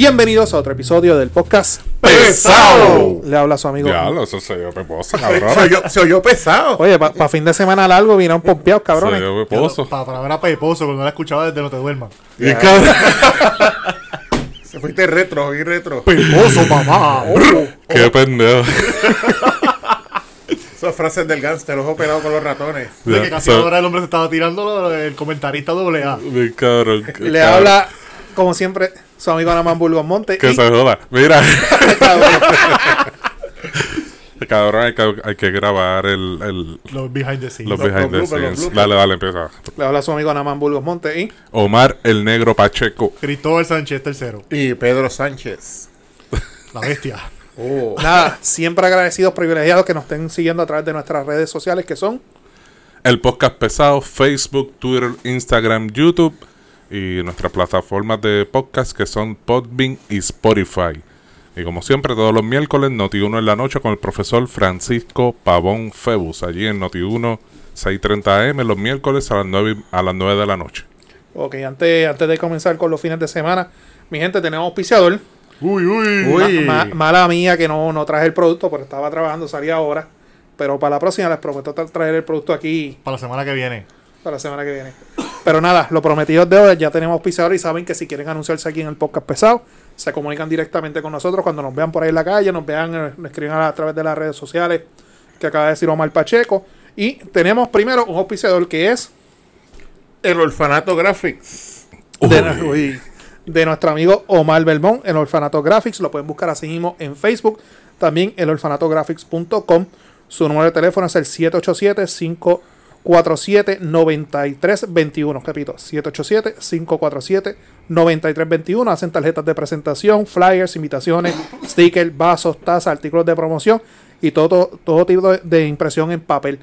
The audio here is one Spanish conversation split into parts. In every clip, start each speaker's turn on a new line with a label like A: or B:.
A: Bienvenidos a otro episodio del podcast
B: ¡Pesado!
A: Le habla su amigo.
C: Diablo, eso se oyó peposo, cabrón.
B: Soy yo, soy yo pesado.
A: Oye, para fin de semana largo vinieron pompeados,
C: Se
A: cabrones.
C: oyó peposo.
D: Para palabra peposo, cuando la escuchaba desde no te duermas.
C: Y cabrón,
B: Se fuiste retro, y retro.
D: Peposo, mamá.
C: Qué pendejo.
B: Esas frases del gánster, ojo pelado con los ratones.
D: De que casi
C: So-
D: ahora el hombre se estaba tirando el comentarista doble A.
C: Mi cabrón.
A: Le
C: cabrón.
A: habla, como siempre, su amigo Anaman Burgos Monte.
C: Que
A: y-
C: se joda. Mira,
A: cabrón,
C: cabrón, hay que, hay que grabar el, el,
D: Los behind the scenes.
C: los
B: Los-
C: behind
B: los
C: the
B: bloopers,
C: scenes. Dale, dale, empieza.
A: Le habla su amigo Anaman Burgos Monte y
C: Omar el Negro Pacheco.
D: Cristóbal Sánchez tercero.
B: Y Pedro Sánchez.
D: La bestia.
B: Oh.
A: nada, siempre agradecidos, privilegiados que nos estén siguiendo a través de nuestras redes sociales que son
C: El podcast pesado, Facebook, Twitter, Instagram, YouTube y nuestras plataformas de podcast que son Podbean y Spotify. Y como siempre, todos los miércoles, Noti1 en la noche con el profesor Francisco Pavón Febus, allí en Noti1 6:30 am los miércoles a las 9, a las 9 de la noche.
A: Ok, antes, antes de comenzar con los fines de semana, mi gente, tenemos auspiciador.
D: Uy, uy.
B: Uy.
A: Ma- ma- mala mía que no, no traje el producto, pero estaba trabajando, salía ahora. Pero para la próxima les prometo tra- traer el producto aquí
D: Para la semana que viene.
A: para la semana que viene. Pero nada, lo prometido es de hoy, ya tenemos auspiciador y saben que si quieren anunciarse aquí en el podcast pesado, se comunican directamente con nosotros cuando nos vean por ahí en la calle, nos vean, eh, nos escriben a, a través de las redes sociales que acaba de decir Omar Pacheco. Y tenemos primero un auspiciador que es
B: El orfanato Graphics.
A: de, uy, de nuestro amigo Omar Belmont, el Orfanato Graphics. Lo pueden buscar así mismo en Facebook. También el orfanatographics.com. Su número de teléfono es el 787-547-9321. Repito, 787-547-9321. Hacen tarjetas de presentación, flyers, invitaciones, stickers, vasos, tazas, artículos de promoción y todo, todo tipo de- impresión en papel.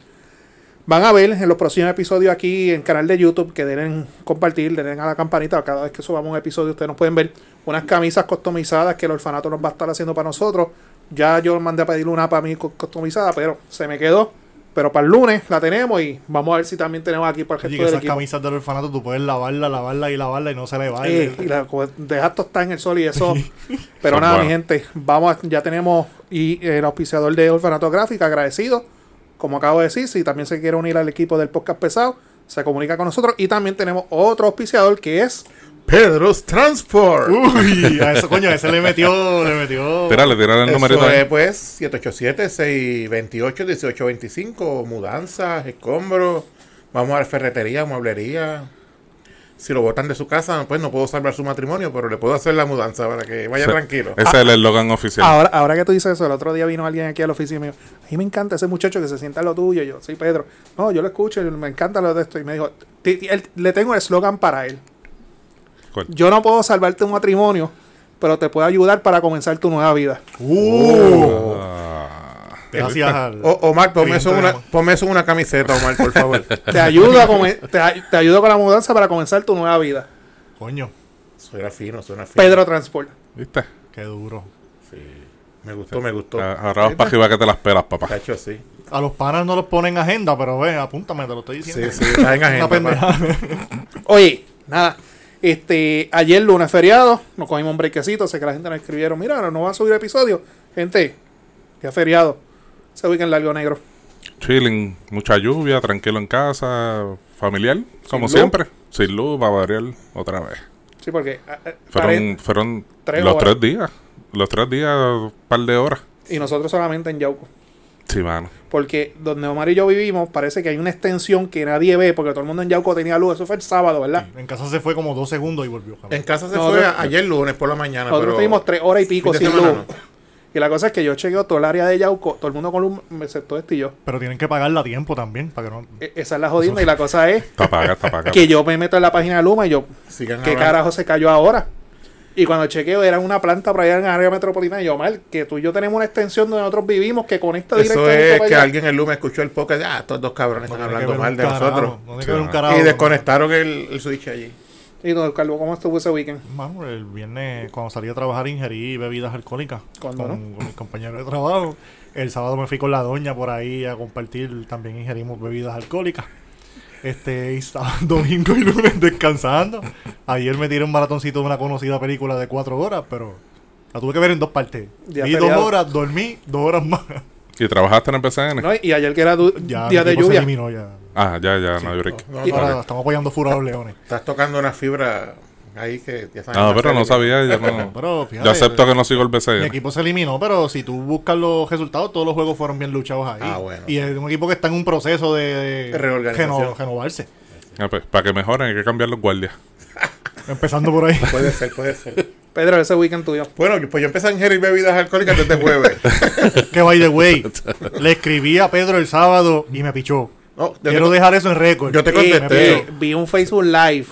A: Van a ver en los próximos episodios aquí en el canal de YouTube que deben compartir, den a la campanita. Cada vez que subamos un episodio, ustedes nos pueden ver unas camisas customizadas que el orfanato nos va a estar haciendo para nosotros. Ya yo mandé a pedir una para mí customizada, pero se me quedó. Pero para el lunes la tenemos y vamos a ver si también tenemos aquí para el
D: Oye,
A: resto
D: que
A: del
D: esas
A: equipo.
D: camisas del orfanato tú puedes lavarla, lavarla y lavarla y no se le va.
A: Eh, y la, dejar tostar en el sol y eso. Pero nada, mi gente, vamos a- ya tenemos y el auspiciador de Orfanato Gráfica, agradecido. Como acabo de decir, si también se quiere unir al equipo del podcast pesado, se comunica con nosotros. Y también tenemos otro auspiciador que es
B: Pedro's Transport.
D: Uy, a eso, coño, ese le metió, le metió.
C: Tírale, tírale el
B: Eso
C: numerito
B: es
C: ahí.
B: pues 787-628-1825. Mudanzas, escombros. Vamos a la ferretería, mueblería. Si lo botan de su casa, pues no puedo salvar su matrimonio, pero le puedo hacer la mudanza para que vaya tranquilo.
C: Ese es el eslogan oficial.
A: Ahora, ahora que tú dices eso, el otro día vino alguien aquí a la oficina y me dijo, a mí me encanta ese muchacho que se sienta en lo tuyo. Y yo, sí, Pedro. No, yo lo escucho, y me encanta lo de esto. Y me dijo, "Ti- ti- él- le tengo el eslogan para él.
C: ¿Cuál?
A: Yo no puedo salvarte un matrimonio, pero te puedo ayudar para comenzar tu nueva vida.
D: Uh,
C: Ah,
D: gracias al.
B: O- Omar, ponme eso, en una, ponme eso en una camiseta, Omar, por favor.
A: Te ayudo, a come- te, te ayudo con la mudanza para comenzar tu nueva vida.
D: Coño,
B: suena fino, suena fino.
A: Pedro Transport.
C: ¿Viste?
D: qué duro.
B: Sí. Me gustó, me gustó.
C: Ah, Ahora vas para arriba que te las pelas, papá.
B: Cacho, sí.
D: A los panas no los ponen en agenda, pero ven, apúntame, te lo estoy diciendo.
B: Sí, sí, está en agenda.
A: Oye, nada. Este, ayer lunes feriado, nos cogimos un brequecito, sé que la gente nos escribieron, mira, no, va a subir episodio. Gente, ya feriado. Se ubica en largo negro.
C: Chilling, mucha lluvia, tranquilo en casa, familiar, como siempre. Sin luz, va a variar otra vez.
A: Sí, porque ah, ah,
C: Fueron, fueron
A: tres
C: los
A: horas.
C: tres días. Los tres días, un par de horas.
A: y nosotros solamente en Yauco.
C: Sí, mano.
A: Porque donde Omar y yo vivimos, parece que hay una extensión que nadie ve, porque todo el mundo en Yauco tenía luz. Eso fue el sábado, ¿verdad?
D: En casa se fue como dos segundos y volvió.
B: En casa se fue ayer lunes por la mañana.
A: Nosotros
B: pero
A: tuvimos tres horas y pico sin
B: semana
A: luz. Y la cosa es que yo chequeo todo el área de Yauco, todo el mundo con luz, excepto este y yo.
D: Pero tienen que pagarla a tiempo también, para que no.
A: E- Esa es la jodienda. Y la cosa es
C: Está paga, está paga.
A: que yo me meto en la página de Luma y yo,
B: Sigan
A: ¿qué carajo se cayó ahora? Y cuando chequeo era una planta por allá en el área metropolitana. Y yo, mal, que tú y yo tenemos una extensión donde nosotros vivimos que conecta
B: Eso
A: directamente
B: es
A: para
B: que
A: allá.
B: alguien el lunes escuchó el podcast. Ah, estos dos cabrones
D: no
B: están hablando mal de
D: carajo,
B: nosotros.
D: No
C: Sí, no.
D: carajo.
B: Y desconectaron el, el switch allí.
A: Y don Calvo, ¿cómo estuvo ese weekend?
D: Mano, el viernes cuando salí a trabajar ingerí bebidas alcohólicas
A: ¿Cuándo
D: con, con mis compañeros de trabajo. El sábado me fui con la doña por ahí a compartir, también ingerimos bebidas alcohólicas. Este, y estaba domingo y lunes descansando. Ayer me tiré un maratoncito de una conocida película de cuatro horas, pero la tuve que ver en dos partes.
A: Día
D: Vi dos
A: feriado.
D: horas, dormí dos horas más.
C: ¿Y trabajaste en el PCN?
A: ¿no? Y ayer que era
D: Ya
A: día de lluvia.
D: eliminó ya.
C: Ah, ya, ya, no break.
B: No, no,
D: Ahora estamos apoyando Fura a los Leones.
B: Estás tocando una fibra ahí que ya saben
C: No,
B: que
C: pero no sabía, yo no.
D: Pero fíjate,
C: Yo acepto que no sigo el
D: Mi
C: BCN.
D: equipo se eliminó, pero si tú buscas los resultados, todos los juegos fueron bien luchados ahí.
B: Ah, bueno.
D: Y es un equipo que está en un proceso de,
B: De reorganización.
D: reno- renovarse.
C: Ah, pues, para que mejoren hay que cambiar los guardias.
D: Empezando por ahí.
B: Puede ser, puede ser.
A: Pedro, ese weekend tuyo.
B: Bueno, pues yo empecé a ingerir bebidas alcohólicas desde jueves.
D: que by the way, le escribí a Pedro el sábado y me pichó.
B: No,
D: Quiero
B: te,
D: dejar eso en récord.
B: yo te contesté.
A: eh, vi un Facebook Live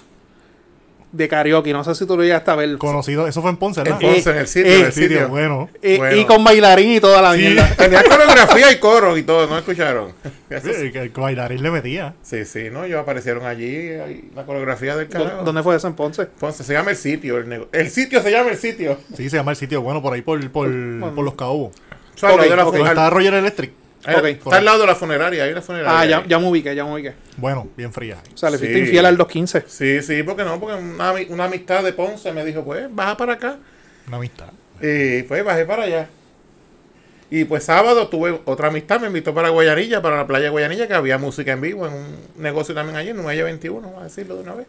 A: de karaoke. No sé si tú lo llegaste a ver.
D: Conocido, eso fue en Ponce,
B: en
D: ¿verdad?
B: Ponce, en el sitio,
A: eh,
B: en el
D: Sitio, bueno.
A: Eh,
B: bueno.
A: Y con bailarín y toda la
D: Sí.
A: mierda.
B: Tenía coreografía y coro y todo, ¿no escucharon?
D: El bailarín le metía.
B: Sí, sí, ¿no? Ellos aparecieron allí, ahí, la coreografía del
A: ¿Dó-
B: carajo.
A: ¿Dónde fue eso en Ponce?
B: Ponce, se llama el sitio, el, nego- el sitio se llama el sitio.
D: Sí, se llama el sitio, bueno, por ahí, por, por, por los
B: al-
D: está Roger Electric.
B: Está al lado de la funeraria, hay una funeraria.
A: Ah, ya, ya me ubiqué, ya me ubiqué.
D: Bueno, bien fría.
A: O sea, le
B: Sí.
A: fuiste infiel al 215.
B: Sí, sí, porque no, porque una, una amistad de Ponce me dijo, pues, baja para acá.
D: Una amistad.
B: Y pues bajé para allá. Y pues sábado tuve otra amistad, me invitó para Guayanilla, para la playa de Guayanilla, que había música en vivo en un negocio también allí, en un 21, vamos a decirlo de una vez.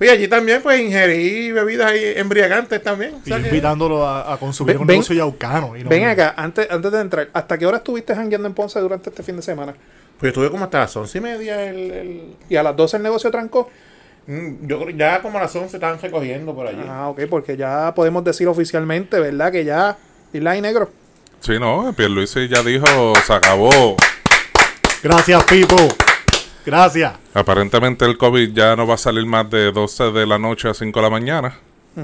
B: Pues allí también pues ingerí bebidas ahí embriagantes también. o
D: Y
B: sea
D: yo
B: que-
D: invitándolo a, a consumir
A: Ven-
D: un negocio yaucano. Y no-
A: Ven acá, antes, antes de entrar, ¿hasta qué hora estuviste jangueando en Ponce durante este fin de semana?
B: pues yo estuve como hasta las once y media el... el-
A: Y a las 12 el negocio trancó.
B: Mm, yo creo ya como a las 11 estaban recogiendo por allí.
A: Ah, ok, porque ya podemos decir oficialmente, ¿verdad? Que ya, Isla y Negro.
C: Sí, no, Pierluisi ya dijo, se acabó.
D: Gracias, Pipo. Gracias.
C: Aparentemente el COVID ya no va a salir más de 12 de la noche a 5 de la mañana.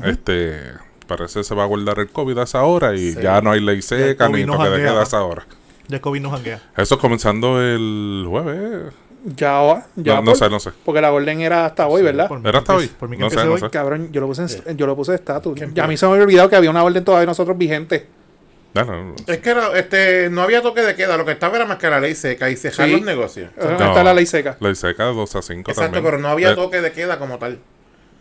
C: Este, parece que se va a guardar el COVID a esa hora y
B: Sí.
C: ya no hay ley seca ni
D: no
C: toque de queda a
D: ¿no?
C: esa hora.
D: Ya el COVID nos janguea.
C: Eso comenzando el jueves.
A: Ya, va, ya
C: No, no
A: por-
C: sé, no sé.
A: Porque la orden era hasta hoy, ¿verdad?
D: Por mí
C: ¿Era hasta hoy?
D: Por mí que
C: No sé, no
D: hoy.
C: sé.
A: Cabrón, yo lo puse en, yo lo puse de estatus. Ya a mí se me había olvidado que había una orden todavía nosotros vigente.
B: Es que era, este, no había toque de queda, lo que estaba era más que la ley seca y cejar
A: Sí.
B: los negocios.
A: ¿Dónde
C: No.
A: está la ley seca?
C: ley seca de 12 a 5
B: Exacto,
C: también.
B: pero no había
C: Eh,
B: toque de queda como tal.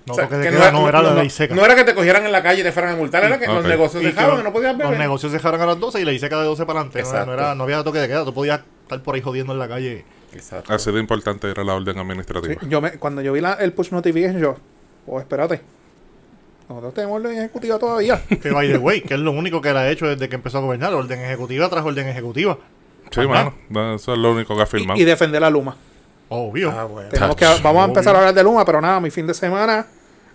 D: No,
B: O sea,
D: toque de
B: que
D: queda, no, era la ley seca.
B: No era que te cogieran en la calle y te fueran a multar, era que los negocios
D: Y que
B: no podías beber.
D: Los negocios dejaron a las 12 y la ley seca de 12 para adelante. No, no, era, no había toque de queda. Tú podías estar por ahí jodiendo en la calle.
B: Exacto.
C: Así de importante era la orden administrativa.
A: Sí, yo me, cuando yo vi la- el push notification, yo, oh, espérate. Nosotros tenemos orden ejecutiva todavía.
D: Que by the way, que es lo único que él ha hecho desde que empezó a gobernar. Orden ejecutiva tras orden ejecutiva.
C: Sí,
D: Ajá.
C: mano. no, Eso es lo único que ha firmado.
A: y, y defender la Luma.
D: Obvio.
B: Ah, bueno.
A: Tenemos que, vamos a
D: obvio.
A: empezar a hablar de Luma, pero nada, mi fin de semana.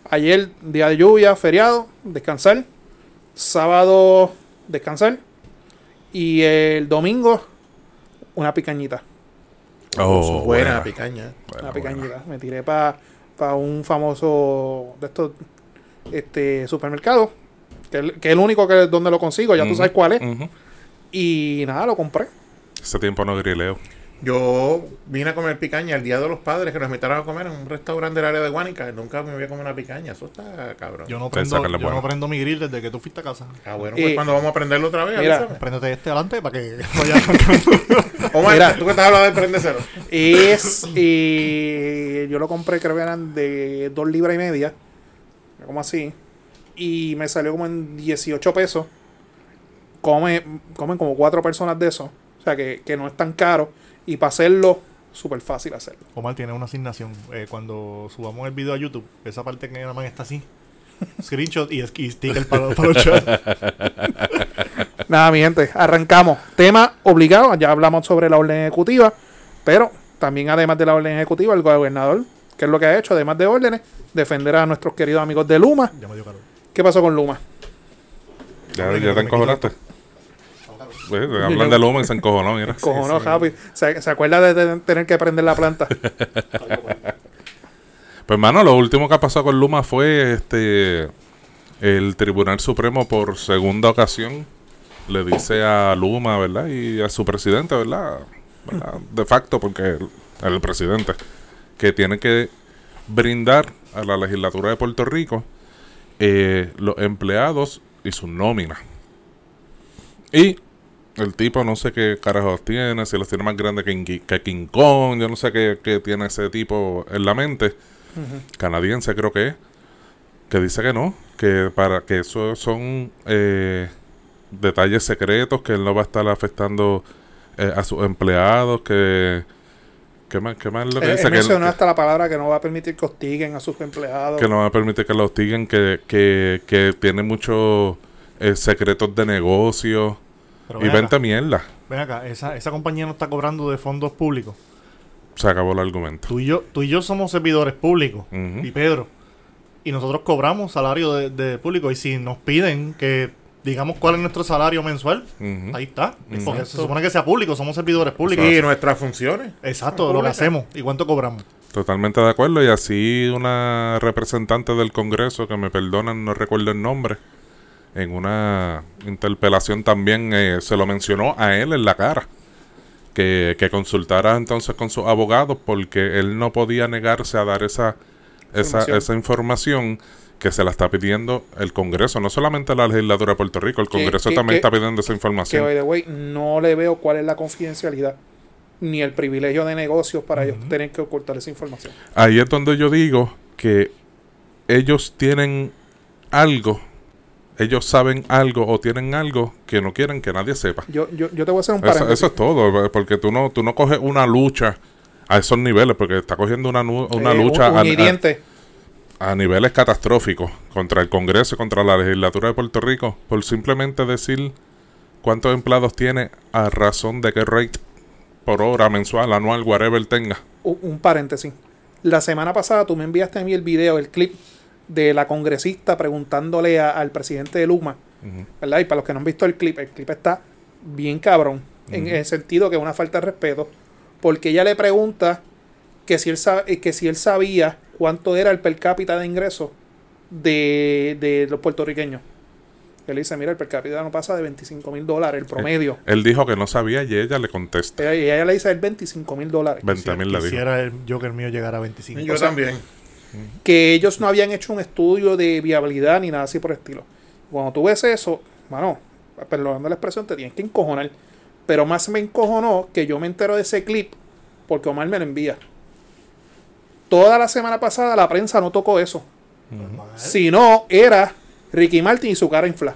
A: Ayer, día de lluvia, feriado, descansar. Sábado, descansar. Y el domingo, una picañita.
C: Oh,
B: buena,
C: buena.
B: picaña.
C: Buena,
A: una
C: buena.
A: picañita. Me tiré para un famoso de estos este supermercados. Que, es el- que es el único que donde lo consigo, ya tú
C: Ujú,
A: sabes cuál es. Y nada, lo compré.
C: Ese tiempo no grileo.
B: Yo vine a comer picaña el día de los padres que nos invitaron a comer en un restaurante del área de Guánica. Nunca me había comido una picaña. Eso está cabrón.
D: Yo no prendo, yo
C: bueno.
D: no prendo mi grill desde que tú fuiste a casa.
B: Ah, bueno, pues cuando vamos a aprenderlo otra vez,
A: Mira.
D: Préndete este adelante para que vaya.
B: Omar,
A: Mira.
B: tú que estás hablando de prendecero.
A: Es. y yo lo compré, creo que eran de 2 libras y media. Como así. Y me salió como en 18 pesos. Come, comen como cuatro personas de eso. O sea que, que no es tan caro. Y para hacerlo, súper fácil hacerlo.
D: Omar tiene una asignación. eh, cuando subamos el video a YouTube, esa parte que nada más está así. Screenshot y, y sticker para, para los.
A: Nada, mi gente, arrancamos. Tema obligado, ya hablamos sobre la orden ejecutiva, pero también además de la orden ejecutiva, el gobernador, ¿qué es lo que ha hecho? Además de órdenes, defender a nuestros queridos amigos de Luma.
D: Ya me dio calor.
A: ¿Qué pasó con Luma?
C: Ya, ya
D: que
C: te encojonaste. Pues, hablan de Luma y se encojonó, mira.
A: Cojonó, Javi. ¿Se, se acuerda de te- tener que prender la planta?
C: Pues, mano, lo último que pasó con Luma fue este el Tribunal Supremo por segunda ocasión le dice a Luma, ¿verdad? Y a su presidente, ¿verdad? ¿Verdad? De facto, porque el, el presidente, que tiene que brindar a la legislatura de Puerto Rico eh, los empleados y sus nóminas. Y el tipo no sé qué carajos tiene, si los tiene más grandes que, que King Kong, yo no sé qué, qué tiene ese tipo en la mente, canadiense creo que es, que dice que no, que para que eso son eh, detalles secretos, que él no va a estar afectando eh, a sus empleados, que... ¿Qué más, qué más es lo que
A: Él,
C: dice?
A: él
C: Que él-
A: mencionó
C: que-
A: hasta la palabra que no va a permitir que hostiguen a sus empleados.
C: que no va a permitir que lo hostiguen, que, que, que tiene muchos eh, secretos de negocio
D: Pero
C: y
D: ven
C: vente
D: acá,
C: mierda.
D: ven acá, esa, esa compañía no está cobrando de fondos públicos.
C: Se acabó el argumento.
D: Tú y yo, tú y yo somos servidores públicos. Y Pedro. Y nosotros cobramos salario de, de público. Y si nos piden que digamos cuál es nuestro salario mensual, ahí está. Porque se supone que sea público, somos servidores públicos.
B: Y nuestras funciones.
D: Exacto, lo que hacemos. ¿Y cuánto cobramos?
C: Totalmente de acuerdo. Y así una representante del Congreso, que me perdonan, no recuerdo el nombre, en una interpelación también eh, se lo mencionó a él en la cara. Que, que consultara entonces con sus abogados porque él no podía negarse a dar esa, esa,
A: Información.
C: esa información que se la está pidiendo el Congreso, no solamente la legislatura de Puerto Rico, el
A: Que-
C: Congreso
A: que-
C: también
A: que-
C: está pidiendo esa
A: Que,
C: información.
A: by the way, no le veo cuál es la confidencialidad ni el privilegio de negocios para ellos tener que ocultar esa información.
C: Ahí es donde yo digo que ellos tienen algo, ellos saben algo o tienen algo que no quieren que nadie sepa.
A: Yo, yo, yo te voy a hacer un paréntesis.
C: eso es todo, porque tú no, tú no coges una lucha a esos niveles, porque está cogiendo una, nu- una
A: Eh,
C: lucha
A: un-
C: a-
A: un hiriente.
C: a, a niveles catastróficos contra el Congreso y contra la legislatura de Puerto Rico, por simplemente decir cuántos empleados tiene a razón de qué rate por hora, mensual, anual, whatever tenga.
A: un, paréntesis. La semana pasada tú me enviaste a mí el video, el clip de la congresista preguntándole a- al presidente de Luma. ¿verdad? Y para los que no han visto el clip, el clip está bien cabrón, en el sentido que es una falta de respeto, porque ella le pregunta que si él, sa- eh, que si él sabía cuánto era el per cápita de ingresos de, de los puertorriqueños. Él dice, mira, el per cápita no pasa de 25 mil dólares, el promedio.
C: Él dijo que no sabía y ella le contesta.
A: Ella- Y ella le dice, el 25 mil dólares.
C: 20 mil le dijo.
D: Quisiera el Joker mío llegar a 25.
B: Yo
A: O sea,
B: también.
A: que ellos no habían hecho un estudio de viabilidad ni nada así por el estilo. Cuando tú ves eso, mano, perdonando la expresión, te tienes que encojonar. Pero más me encojonó que yo me entero de ese clip porque Omar me lo envía. Toda la semana pasada la prensa no tocó eso. Si no, era Ricky Martin y su cara infla.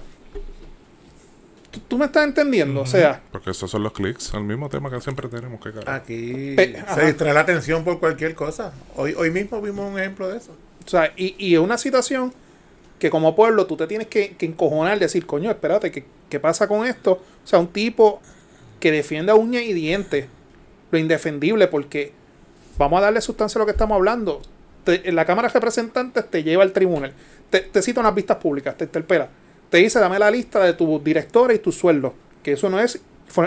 A: ¿Tú, tú me estás entendiendo? O sea,
C: Porque esos son los clics, el mismo tema que siempre tenemos que carajo.
B: Aquí
A: Pe- ajá.
B: se distrae la atención por cualquier cosa. Hoy, hoy mismo vimos un ejemplo de eso.
A: O sea, y, y es una situación que como pueblo tú te tienes que, que encojonar, decir, coño, espérate, ¿qué, ¿qué pasa con esto? O sea, un tipo que defiende a uña y dientes lo indefendible, porque vamos a darle sustancia a lo que estamos hablando. Te- en la Cámara de Representantes te lleva al tribunal, te, te cita unas vistas públicas, te interpela, te dice, dame la lista de tus directores y tus sueldos, que eso no es,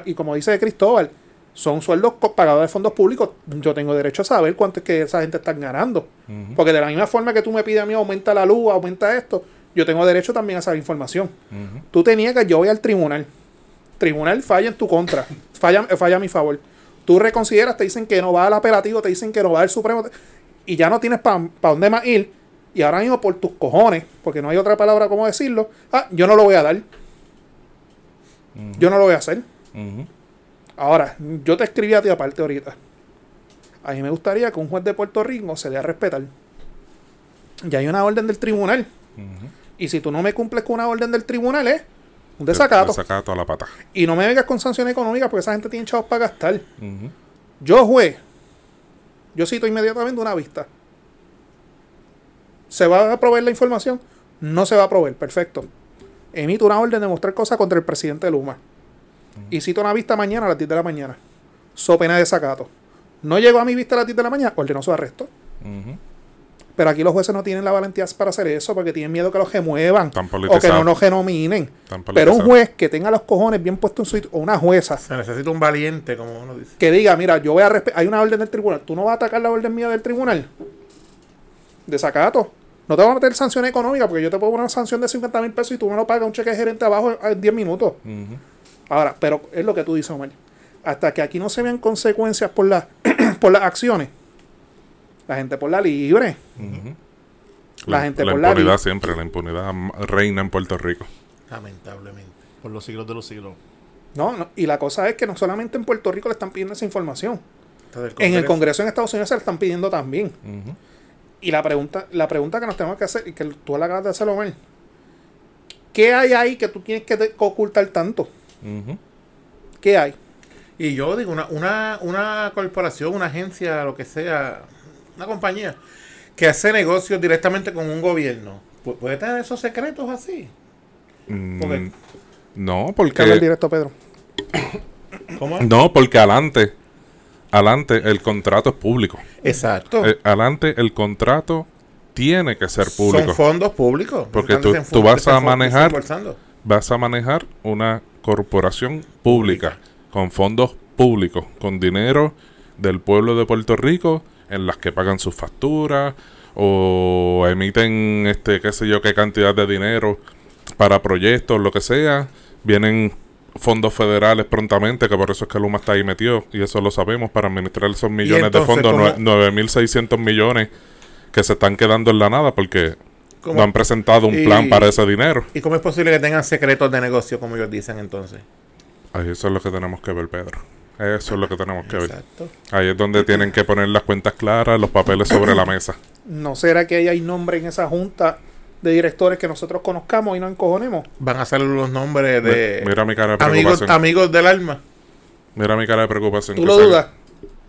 A: y como dice Cristóbal, son sueldos pagados de fondos públicos. Yo tengo derecho a saber cuánto es que esa gente está ganando. Porque de la misma forma que tú me pides a mí aumenta la luz, aumenta esto, yo tengo derecho también a saber información.
C: Ujú.
A: Tú te niegas, yo voy al tribunal. Tribunal falla en tu contra, falla, falla a mi favor. Tú reconsideras, te dicen que no va al apelativo, te dicen que no va al Supremo, y ya no tienes para dónde más ir. Y ahora mismo por tus cojones, porque no hay otra palabra como decirlo, ah, yo no lo voy a dar. Yo no lo voy a hacer. Ahora, yo te escribí a ti aparte ahorita. A mí me gustaría que un juez de Puerto Rico se dé a respetar. Ya hay una orden del tribunal. Y si tú no me cumples con una orden del tribunal, es un desacato.
C: Desacato a la pata.
A: Y no me vengas con sanciones económicas porque esa gente tiene chavos para gastar. Yo, juez, yo cito inmediatamente una vista. ¿Se va a proveer la información? No se va a proveer, perfecto. Emito una orden de mostrar cosas contra el presidente Luma. Y cito una vista mañana a las 10 de la mañana. So pena de desacato. No llegó a mi vista a las 10 de la mañana, ordenó su arresto.
C: Ujú.
A: Pero aquí los jueces no tienen la valentía para hacer eso porque tienen miedo que los remuevan o que no nos genominen. Pero un juez que tenga los cojones bien puestos en su sitio, o una jueza
B: Se necesita un valiente, como uno dice.
A: que diga, mira, yo voy a respetar, hay una orden del tribunal, tú no vas a atacar la orden mía del tribunal. Desacato. No te voy a meter sanciones económicas porque yo te puedo poner una sanción de 50 mil pesos y tú me lo pagas un cheque de gerente abajo en 10 minutos. Ahora, pero es lo que tú dices, Omar. Hasta que aquí no se vean consecuencias por, la, por las acciones, la gente por la libre. La gente
C: la
A: por la
C: impunidad siempre, la impunidad reina en Puerto Rico.
B: Lamentablemente.
D: Por los siglos de los siglos.
A: No, no, y la cosa es que no solamente en Puerto Rico le están pidiendo esa información. En el
B: Congreso.
A: En Estados Unidos se la están pidiendo también. Y la pregunta, la pregunta que nos tenemos que hacer, y que tú la acabas de hacer, Omar, ¿qué hay ahí que tú tienes que ocultar tanto? ¿Qué hay?
B: Y yo digo, una, una, una corporación, una agencia, lo que sea, una compañía que hace negocios directamente con un gobierno, pu- ¿puede tener esos secretos así?
C: Mm. No,
A: Que hable el
C: porque
A: directo, Pedro.
B: ¿Cómo es?
C: no, porque adelante, adelante el contrato es público.
B: Exacto.
C: Eh, adelante el contrato tiene que ser público.
B: Son fondos públicos.
C: Porque tú-
B: desenfo-
C: tú vas a manejar-. Vas a manejar una corporación pública con fondos públicos, con dinero del pueblo de Puerto Rico en las que pagan sus facturas o emiten este qué sé yo qué cantidad de dinero para proyectos, lo que sea. Vienen fondos federales prontamente, que por eso es que Luma está ahí metido, y eso lo sabemos, para administrar esos millones
B: entonces,
C: de fondos,
B: ¿cómo?
C: nue- 9.600 millones que se están quedando en la nada porque
B: ¿Cómo?
C: no han presentado un
B: Y-
C: plan para ese dinero.
B: ¿Y cómo es posible que tengan secretos de negocio, como ellos dicen entonces?
C: Ahí eso es lo que tenemos que ver, Pedro. Eso es lo que tenemos que ver. Ahí es donde tienen que poner las cuentas claras, los papeles sobre la mesa.
A: ¿No será que ahí hay nombre en esa junta de directores que nosotros conozcamos y no encojonemos?
B: Van a salir los nombres de
C: Mi- Mira mi cara de
B: amigos,
C: preocupación.
B: amigos del alma.
C: Mira mi cara de preocupación.
A: ¿Tú lo
C: sale.
A: dudas?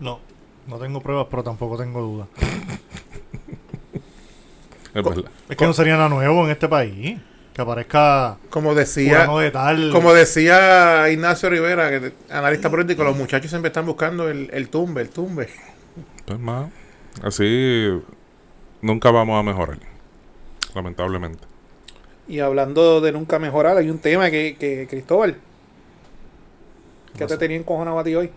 D: No, no tengo pruebas, pero tampoco tengo dudas.
C: Es verdad.
D: Es que no sería nada nuevo en este país. Que aparezca
B: Como decía,
D: fulano de tal.
B: como decía Ignacio Rivera, que analista político, los muchachos siempre están buscando el, el tumbe, el tumbe.
C: Pues más. Así nunca vamos a mejorar. Lamentablemente.
A: Y hablando de nunca mejorar, hay un tema que, que Cristóbal, que te tenía encojonado a ti hoy.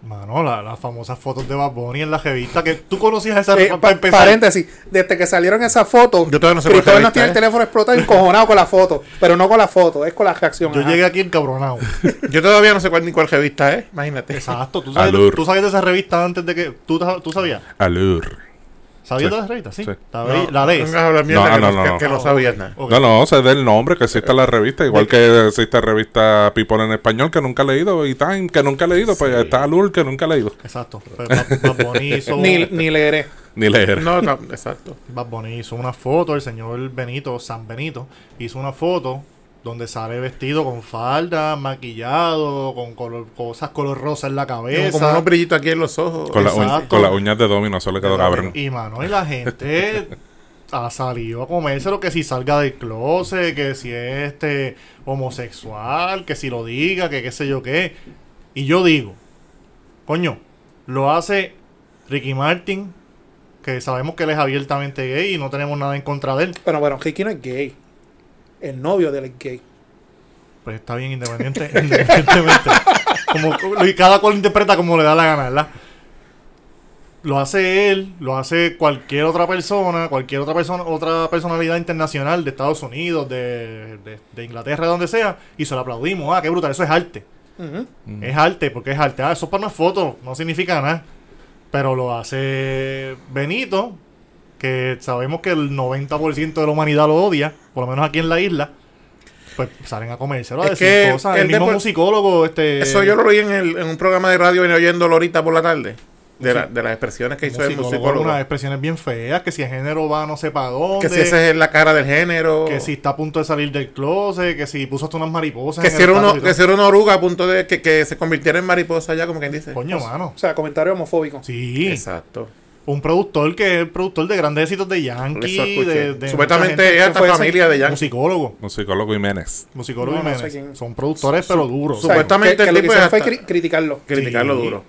D: Mano, la- las famosas fotos de Bad Bunny en la revista. que ¿Tú conocías esa
A: Eh,
D: para
A: pa-
D: empezar?
A: paréntesis, desde que salieron esas fotos,
B: Yo todavía no sé cuál
A: Cristóbal nos
B: revista
A: tiene el teléfono explotado encojonado con la foto, pero no con la foto, es con la reacción.
D: Yo
A: ajá.
D: llegué aquí encabronado.
B: Yo todavía no sé cuál ni cuál revista es, imagínate.
D: Exacto. ¿Tú sabes,
C: Alur.
D: tú sabías de esa revista antes de que. ¿Tú, tú sabías?
C: Alur.
D: ¿Sabías
C: Sí.
D: de revista? Sí.
C: Sí.
D: La,
B: No,
D: la
B: no
D: lees.
B: hablar mierda
C: No,
B: que,
C: no,
B: no,
C: no,
B: que-
C: no.
B: que no sabías nada.
C: No, no, sé del nombre que existe la revista, igual que existe revista People en español que nunca he leído y Time que nunca he leído, pues está Alur que nunca he leído.
D: Exacto. Pues Bad, Bunny hizo,
A: Ni, ni leeré.
C: Ni leer.
B: No, no, exacto.
D: Bad Bunny hizo una foto, el señor Benito, San Benito, hizo una foto donde sale vestido con falda, maquillado, con color- cosas color rosa en la
B: Como
D: cabeza.
B: unos brillitos aquí en los ojos.
C: Con, la uña-
D: Exacto.
C: con las uñas de Domino, eso le quedó cabrón.
D: Y mano, y la gente ha salido a comérselo que si salga del closet, que si es este homosexual, que si lo diga, que qué sé yo qué. Y yo digo, coño, lo hace Ricky Martin, que sabemos que él es abiertamente gay y no tenemos nada en contra de él.
A: Pero bueno, Ricky no es gay. El novio de es gay.
D: Pues está bien independiente, independientemente. Como, y cada cual interpreta como le da la gana, ¿verdad? Lo hace él, lo hace cualquier otra persona, cualquier otra persona, otra personalidad internacional de Estados Unidos, de, de, de Inglaterra, de donde sea, y se lo aplaudimos. Ah, qué brutal, eso es arte.
A: Ujú.
D: Es arte, porque es arte. Ah, eso para una foto, no significa nada. Pero lo hace Benito, que sabemos que el 90% de la humanidad lo odia, por lo menos aquí en la isla. Pues salen a comérselo, a
B: Es
D: decir
B: que
D: cosas.
B: el
D: El mismo musicólogo, este.
B: Eso yo lo oí en, el, en un programa de radio, venía oyéndolo ahorita por la tarde. De, la- de las expresiones que hizo el
D: musicólogo, unas expresiones bien feas, que si el género va no sé para dónde.
B: Que si esa es la cara del género.
D: que si está a punto de salir del closet, que si puso hasta unas mariposas.
B: Que
D: en
B: si
D: el
B: era, uno, que si era una oruga a punto de que, que se convirtiera en mariposa ya, como quien dice.
D: Coño, mano.
A: O sea, comentario homofóbico.
D: Sí.
B: Exacto.
D: Un productor que es el productor de grandes éxitos de Yankee. De, de
B: Supuestamente
D: mucha gente.
B: es hasta
A: fue ese?
B: familia de Yankee.
D: Musicólogo.
C: Musicólogo Jiménez.
D: Musicólogo
A: No, no
D: Jiménez.
A: sé.
D: Son productores, pero duros.
A: O sea,
B: Supuestamente
A: que, que
B: el
A: lo que
B: tipo es
A: fue cri- criticarlo.
B: Criticarlo
D: Sí.
B: duro.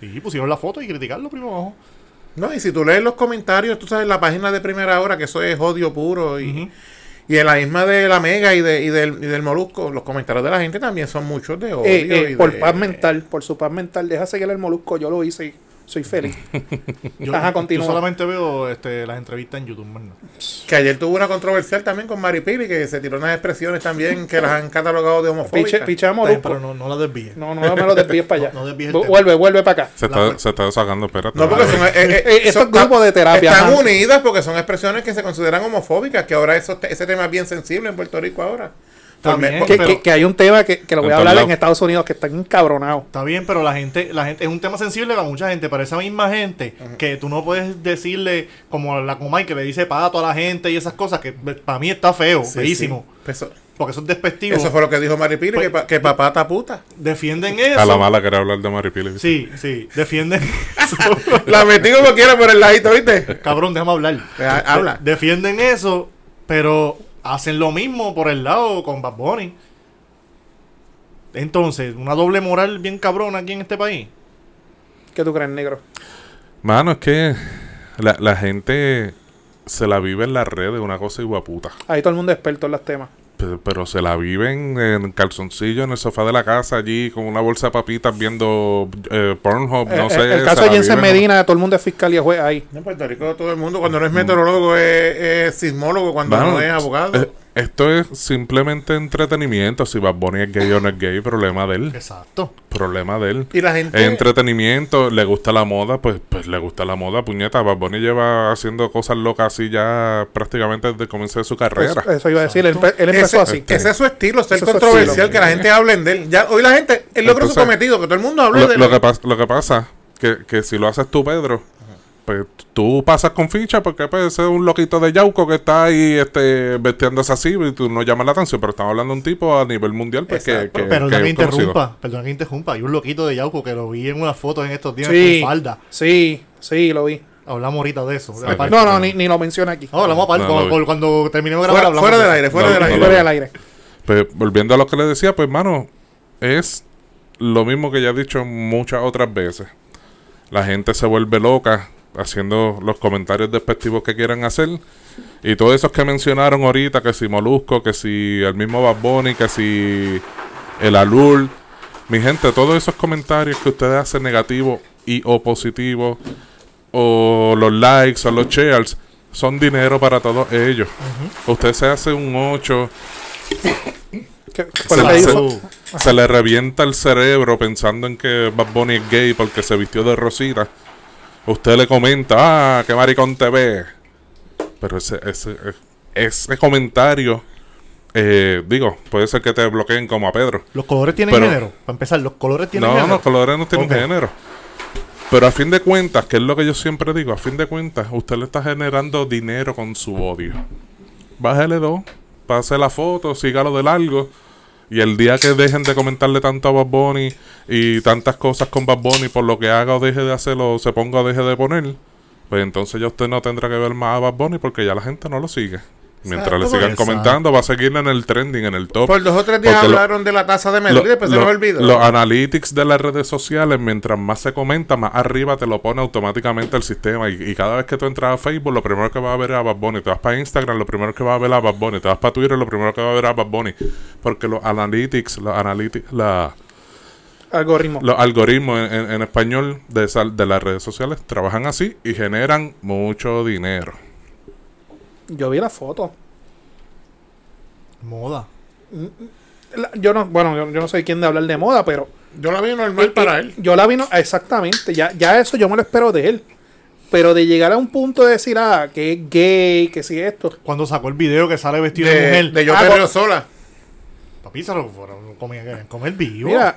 D: Sí, pusieron la foto y criticarlo primero abajo.
B: No, y si tú lees los comentarios, tú sabes, la página de primera hora, que eso es odio puro. Y, y en la misma de la Mega y, de, y, del, y del Molusco, los comentarios de la gente también son muchos de odio.
A: Eh, eh,
B: y
A: por
B: de-
A: paz mental, por su paz mental, deja seguir el molusco, yo lo hice y soy feliz.
D: Yo,
A: Ajá, continúa.
D: yo solamente veo este, las entrevistas en YouTube, nada.
B: Que ayer tuvo una controversial también con Maripili, que se tiró unas expresiones también que las han catalogado de homofóbicas.
A: piche a
D: Está bien,
A: molusco.
D: Pero no, no la desvíes.
A: No, no, no me lo desvíes para allá.
D: No- no desvíes el
A: Vu-
D: tema.
A: vuelve, vuelve para acá.
C: Se está, se está sacando, espérate.
B: No, porque son, eh, eh,
A: Eh, estos
B: son-
A: grupos de terapia,
B: Están
A: ajá.
B: unidas porque son expresiones que se consideran homofóbicas, que ahora eso, ese tema es bien sensible en Puerto Rico ahora.
D: Está bien,
A: Que,
D: pero-
A: que- que hay un tema que, que lo voy a hablar en. Estados Unidos que están encabronados.
D: Está bien, pero la gente, la gente es un tema sensible para mucha gente, pero esa misma gente que tú no puedes decirle como la Comay que le dice pato a la gente y esas cosas que para mí está feo,
B: Sí,
D: feísimo,
B: sí. Eso,
D: porque eso es despectivo.
B: eso fue lo que dijo Maripili,
D: Pues-
B: que, pa- que papá está puta.
D: Defienden eso.
C: A la mala quería hablar de Maripili.
D: Sí, sí, defienden eso.
B: La metí como quiera por el ladito, ¿viste?
D: Cabrón, déjame hablar.
B: Ha- habla.
D: De- defienden eso, pero hacen lo mismo por el lado con Bad Bunny. Entonces, una doble moral bien cabrona aquí en este país.
A: ¿Qué tú crees, negro?
C: Mano, es que la, la gente se la vive en las redes, una cosa iguaputa.
A: Ahí todo el mundo es experto en los temas.
C: Pero, pero se la viven en calzoncillo en el sofá de la casa allí con una bolsa de papitas viendo eh, Pornhub, no
A: Eh,
C: sé.
A: el, el caso de Jensen Medina, todo el mundo es fiscal y juez ahí.
B: En Puerto Rico todo el mundo, cuando no es meteorólogo, es, es sismólogo, cuando no es abogado.
C: eh, esto es simplemente entretenimiento. Si Bad Bunny es gay o no es gay, problema de él.
D: Exacto.
C: Problema de él.
B: y la gente...
C: Es entretenimiento, le gusta la moda, pues, pues le gusta la moda, puñeta. Bad Bunny lleva haciendo cosas locas así ya prácticamente desde el comienzo de su carrera.
A: Eso, eso iba a decir, él, empe- él empezó
B: ese,
A: así.
B: ese es su estilo, ser
A: es su
B: controversial,
A: estilo.
B: que la gente hable de él. Ya, hoy la gente, él logró su
C: Entonces,
B: cometido, que todo el mundo hable
C: Lo,
B: de él.
C: lo que pasa, lo que pasa que, que si lo haces tú, Pedro, pues tú pasas con ficha porque pues, ese es un loquito de Yauco que está ahí este, vestiéndose así y tú no llamas la atención, pero estamos hablando de un tipo a nivel mundial pues, que,
B: Exacto.
C: que,
D: Perdón
C: que
D: que
C: es conocido.
D: interrumpa, perdón que interrumpa. Hay un loquito de Yauco que lo vi en unas fotos en estos días
A: Sí,
D: con falda.
A: sí, sí, lo vi.
D: Hablamos ahorita de eso.
C: Sí.
D: Aparte-
A: No, no, ni, ni lo menciona aquí.
D: No, hablamos aparte.
C: No,
D: cuando,
C: no,
D: cuando- cuando terminemos de grabar,
B: fuera,
D: hablamos
B: fuera
D: de
B: del aire, fuera
C: No,
B: del
C: no,
B: aire.
A: Fuera del aire.
C: Pues, volviendo a lo que le decía, pues mano, es lo mismo que ya he dicho muchas otras veces. La gente se vuelve loca haciendo los comentarios despectivos que quieran hacer. Y todos esos que mencionaron ahorita, que si Molusco, que si el mismo Bad Bunny, que si el Alur. Mi gente, todos esos comentarios que ustedes hacen negativos y o positivos, o los likes o los shares, son dinero para todos ellos. Usted se hace un 8,
A: ¿Qué-
C: se, le-
A: hizo?
C: se- se le revienta el cerebro pensando en que Bad Bunny es gay porque se vistió de rosita. Usted le comenta, ah, qué maricón te ve. Pero ese, ese, ese comentario, eh, digo, puede ser que te bloqueen como a Pedro.
D: Los colores tienen
C: Pero-
D: género. Para empezar, los colores tienen
C: No,
D: género.
C: los colores no tienen
D: Ok.
C: género. Pero a fin de cuentas, que es lo que yo siempre digo, a fin de cuentas, usted le está generando dinero con su odio. Bájele dos, pase la foto, sígalo de largo. Y el día que dejen de comentarle tanto a Bad Bunny y tantas cosas con Bad Bunny por lo que haga o deje de hacerlo se ponga o deje de poner, pues entonces ya usted no tendrá que ver más a Bad Bunny porque ya la gente no lo sigue. Mientras le sigan comentando, va a seguir en el trending, en el top.
B: Por dos o tres días
C: Porque lo-
B: hablaron de la tasa de y después se nos olvidó.
C: Los analytics de las redes sociales, mientras más se comenta, más arriba te lo pone automáticamente el sistema. Y, y cada vez que tú entras a Facebook, lo primero que vas a ver es a Bad Bunny. Te vas para Instagram, lo primero que vas a ver es a Bad Bunny. Te vas para Twitter, lo primero que vas a ver es a Bad Bunny. Porque los analytics, los analytics, la-
A: Algoritmo.
C: los algoritmos en, en- en español de, esa- de las redes sociales trabajan así y generan mucho dinero.
A: Yo vi la foto.
D: Moda.
A: La- Yo no, bueno, yo, yo no soy quien de hablar de moda, pero
B: Yo la vi normal
A: Eh,
B: para
A: eh,
B: él.
A: Yo la vino, exactamente, ya, ya eso yo me lo espero de él. Pero de llegar a un punto de decir, ah, que es gay, que si esto.
D: Cuando sacó el video que sale vestido de,
B: De,
D: mujer.
B: de yo
A: Ah,
B: perreo
A: con-
B: sola.
D: Papi, se lo fueron comer, comer vivo.
A: Mira,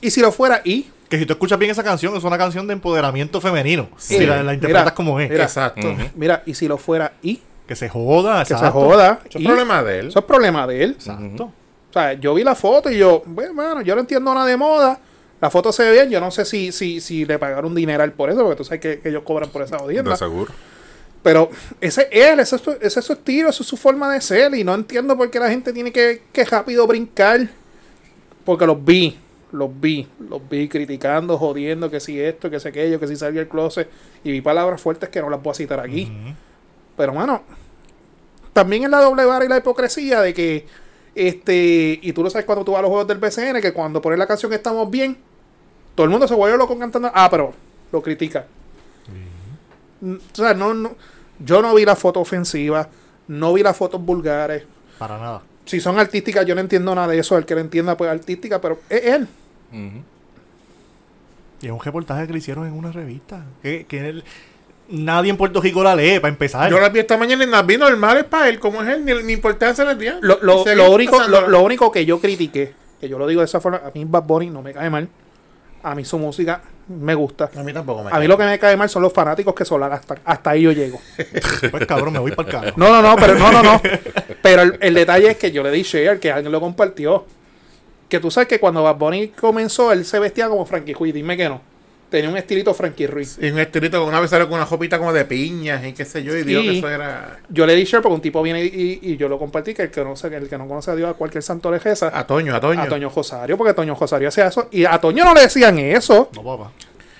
A: y si lo fuera, y.
D: Que si tú escuchas bien esa canción, es una canción de empoderamiento femenino.
A: Sí.
D: Si la, la
A: Mira,
D: interpretas como es.
A: mira.
B: Exacto.
A: Mira, y si lo fuera, y.
D: Que se joda,
A: Que se
D: exacto.
A: joda.
B: Eso es problema de él.
A: Eso es problema de él.
D: Exacto.
A: O sea, yo vi la foto y yo, bueno, mano, yo no entiendo nada de moda. La foto se ve bien, yo no sé si, si, si le pagaron dineral por eso, porque tú sabes que, que ellos cobran por esa
C: De
A: audiencia.
C: seguro.
A: Pero ese es él, ese es, su, ese es su estilo, esa es su forma de ser. Y no entiendo por qué la gente tiene que, que rápido brincar. Porque los vi, los vi, los vi criticando, jodiendo que si esto, que si aquello, que si salía el closet. Y vi palabras fuertes que no las voy a citar aquí. Pero bueno, también es la doble vara y la hipocresía de que, este, y tú lo sabes cuando tú vas a los juegos del BCN, que cuando pones la canción Estamos Bien, todo el mundo se vuelve loco cantando, ah, pero lo critica. O sea, no, no, yo no vi la foto ofensiva, no vi las fotos vulgares.
D: Para nada.
A: Si son artísticas, yo no entiendo nada de eso, el que lo entienda, pues artística, pero es él.
D: Y es un reportaje que le hicieron en una revista. Que, que él- nadie en Puerto Rico la lee, para empezar.
B: Yo las vi esta mañana y las vi normales para él, como es él, ni, ni importancia les dio.
A: Lo, lo- lo único, lo,
B: pasándola.
A: lo único que yo critiqué, que yo lo digo de esa forma, a mí Bad Bunny no me cae mal. A mí su música me gusta.
B: A mí tampoco me
A: A mí lo que me cae mal son los fanáticos que solo hasta, hasta ahí yo llego.
D: Pues cabrón, me voy para el carro.
A: No, no, no, pero no, no, no. Pero el, el detalle es que yo le di share, que alguien lo compartió. Que tú sabes que cuando Bad Bunny comenzó, él se vestía como Frankie Ruiz. Dime que no. Tenía un estilito Frankie Ruiz.
B: Y un estilito que una vez salió con una jopita como de piñas y qué sé yo, y dijo
A: Sí.
B: que eso era
A: Yo le di share porque un tipo viene y, y yo lo compartí, que el que no, el que no conoce a Dios, a cualquier santo le
B: a Toño, a Toño.
A: A Toño Josario, porque Toño Josario hacía eso. Y a Toño no le decían eso.
D: No, papá.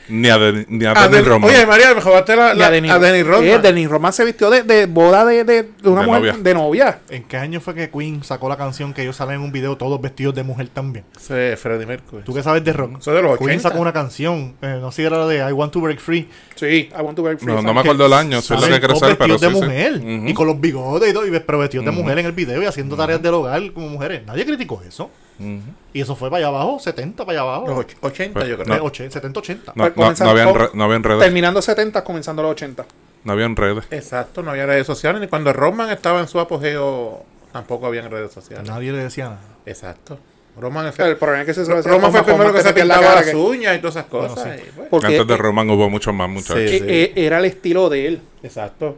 C: Ni a, de, ni a
B: A
C: Denny
B: Den-
C: Roman.
B: Oye, María, me jodaste la, la-
A: a Denny,
B: a Denny Rodman.
A: Eh, Denny Rodman se vistió de, de boda de, de- una
C: De
A: mujer
C: novia.
A: de novia.
D: ¿En qué año fue que Queen sacó la canción que ellos salen en un video todos vestidos de mujer también?
B: Es Freddie Mercury.
D: ¿Tú qué sabes de rock?
B: Eso de los
D: Queen
B: 80.
D: sacó una canción, eh, no sé si era la de I Want to Break Free.
A: Sí, I want to break free.
C: No, no me acuerdo el año, es lo
D: Salen
C: que quiero
D: todos
C: saber, pero
D: vestidos
C: sí,
D: de
C: sí.
D: mujer y con los bigotes y todo, y pero vestidos de mujer en el video y haciendo tareas del hogar como mujeres. Nadie criticó eso.
C: Ujú.
D: Y eso fue para allá abajo, 70 para allá abajo.
B: Los och- 80, yo
D: Eh,
B: creo.
D: och- 70, 80.
C: No,
A: Pues
C: no, no habían re- no habían redes.
A: Terminando 70, comenzando los 80.
C: No habían redes.
B: Exacto, no había redes sociales. Ni cuando Roman estaba en su apogeo, tampoco habían redes sociales.
D: Nadie le decía nada.
B: Exacto. Roman, es-
A: El problema es que se hacer
B: Roman fue el primero que se pintaba las
A: que-
B: uñas y todas esas cosas.
D: Bueno, sí.
B: y, pues,
A: Porque
C: Antes de
A: eh,
C: Roman hubo muchos más muchachos.
B: Sí.
A: eh, eh, era el estilo de él.
B: Exacto.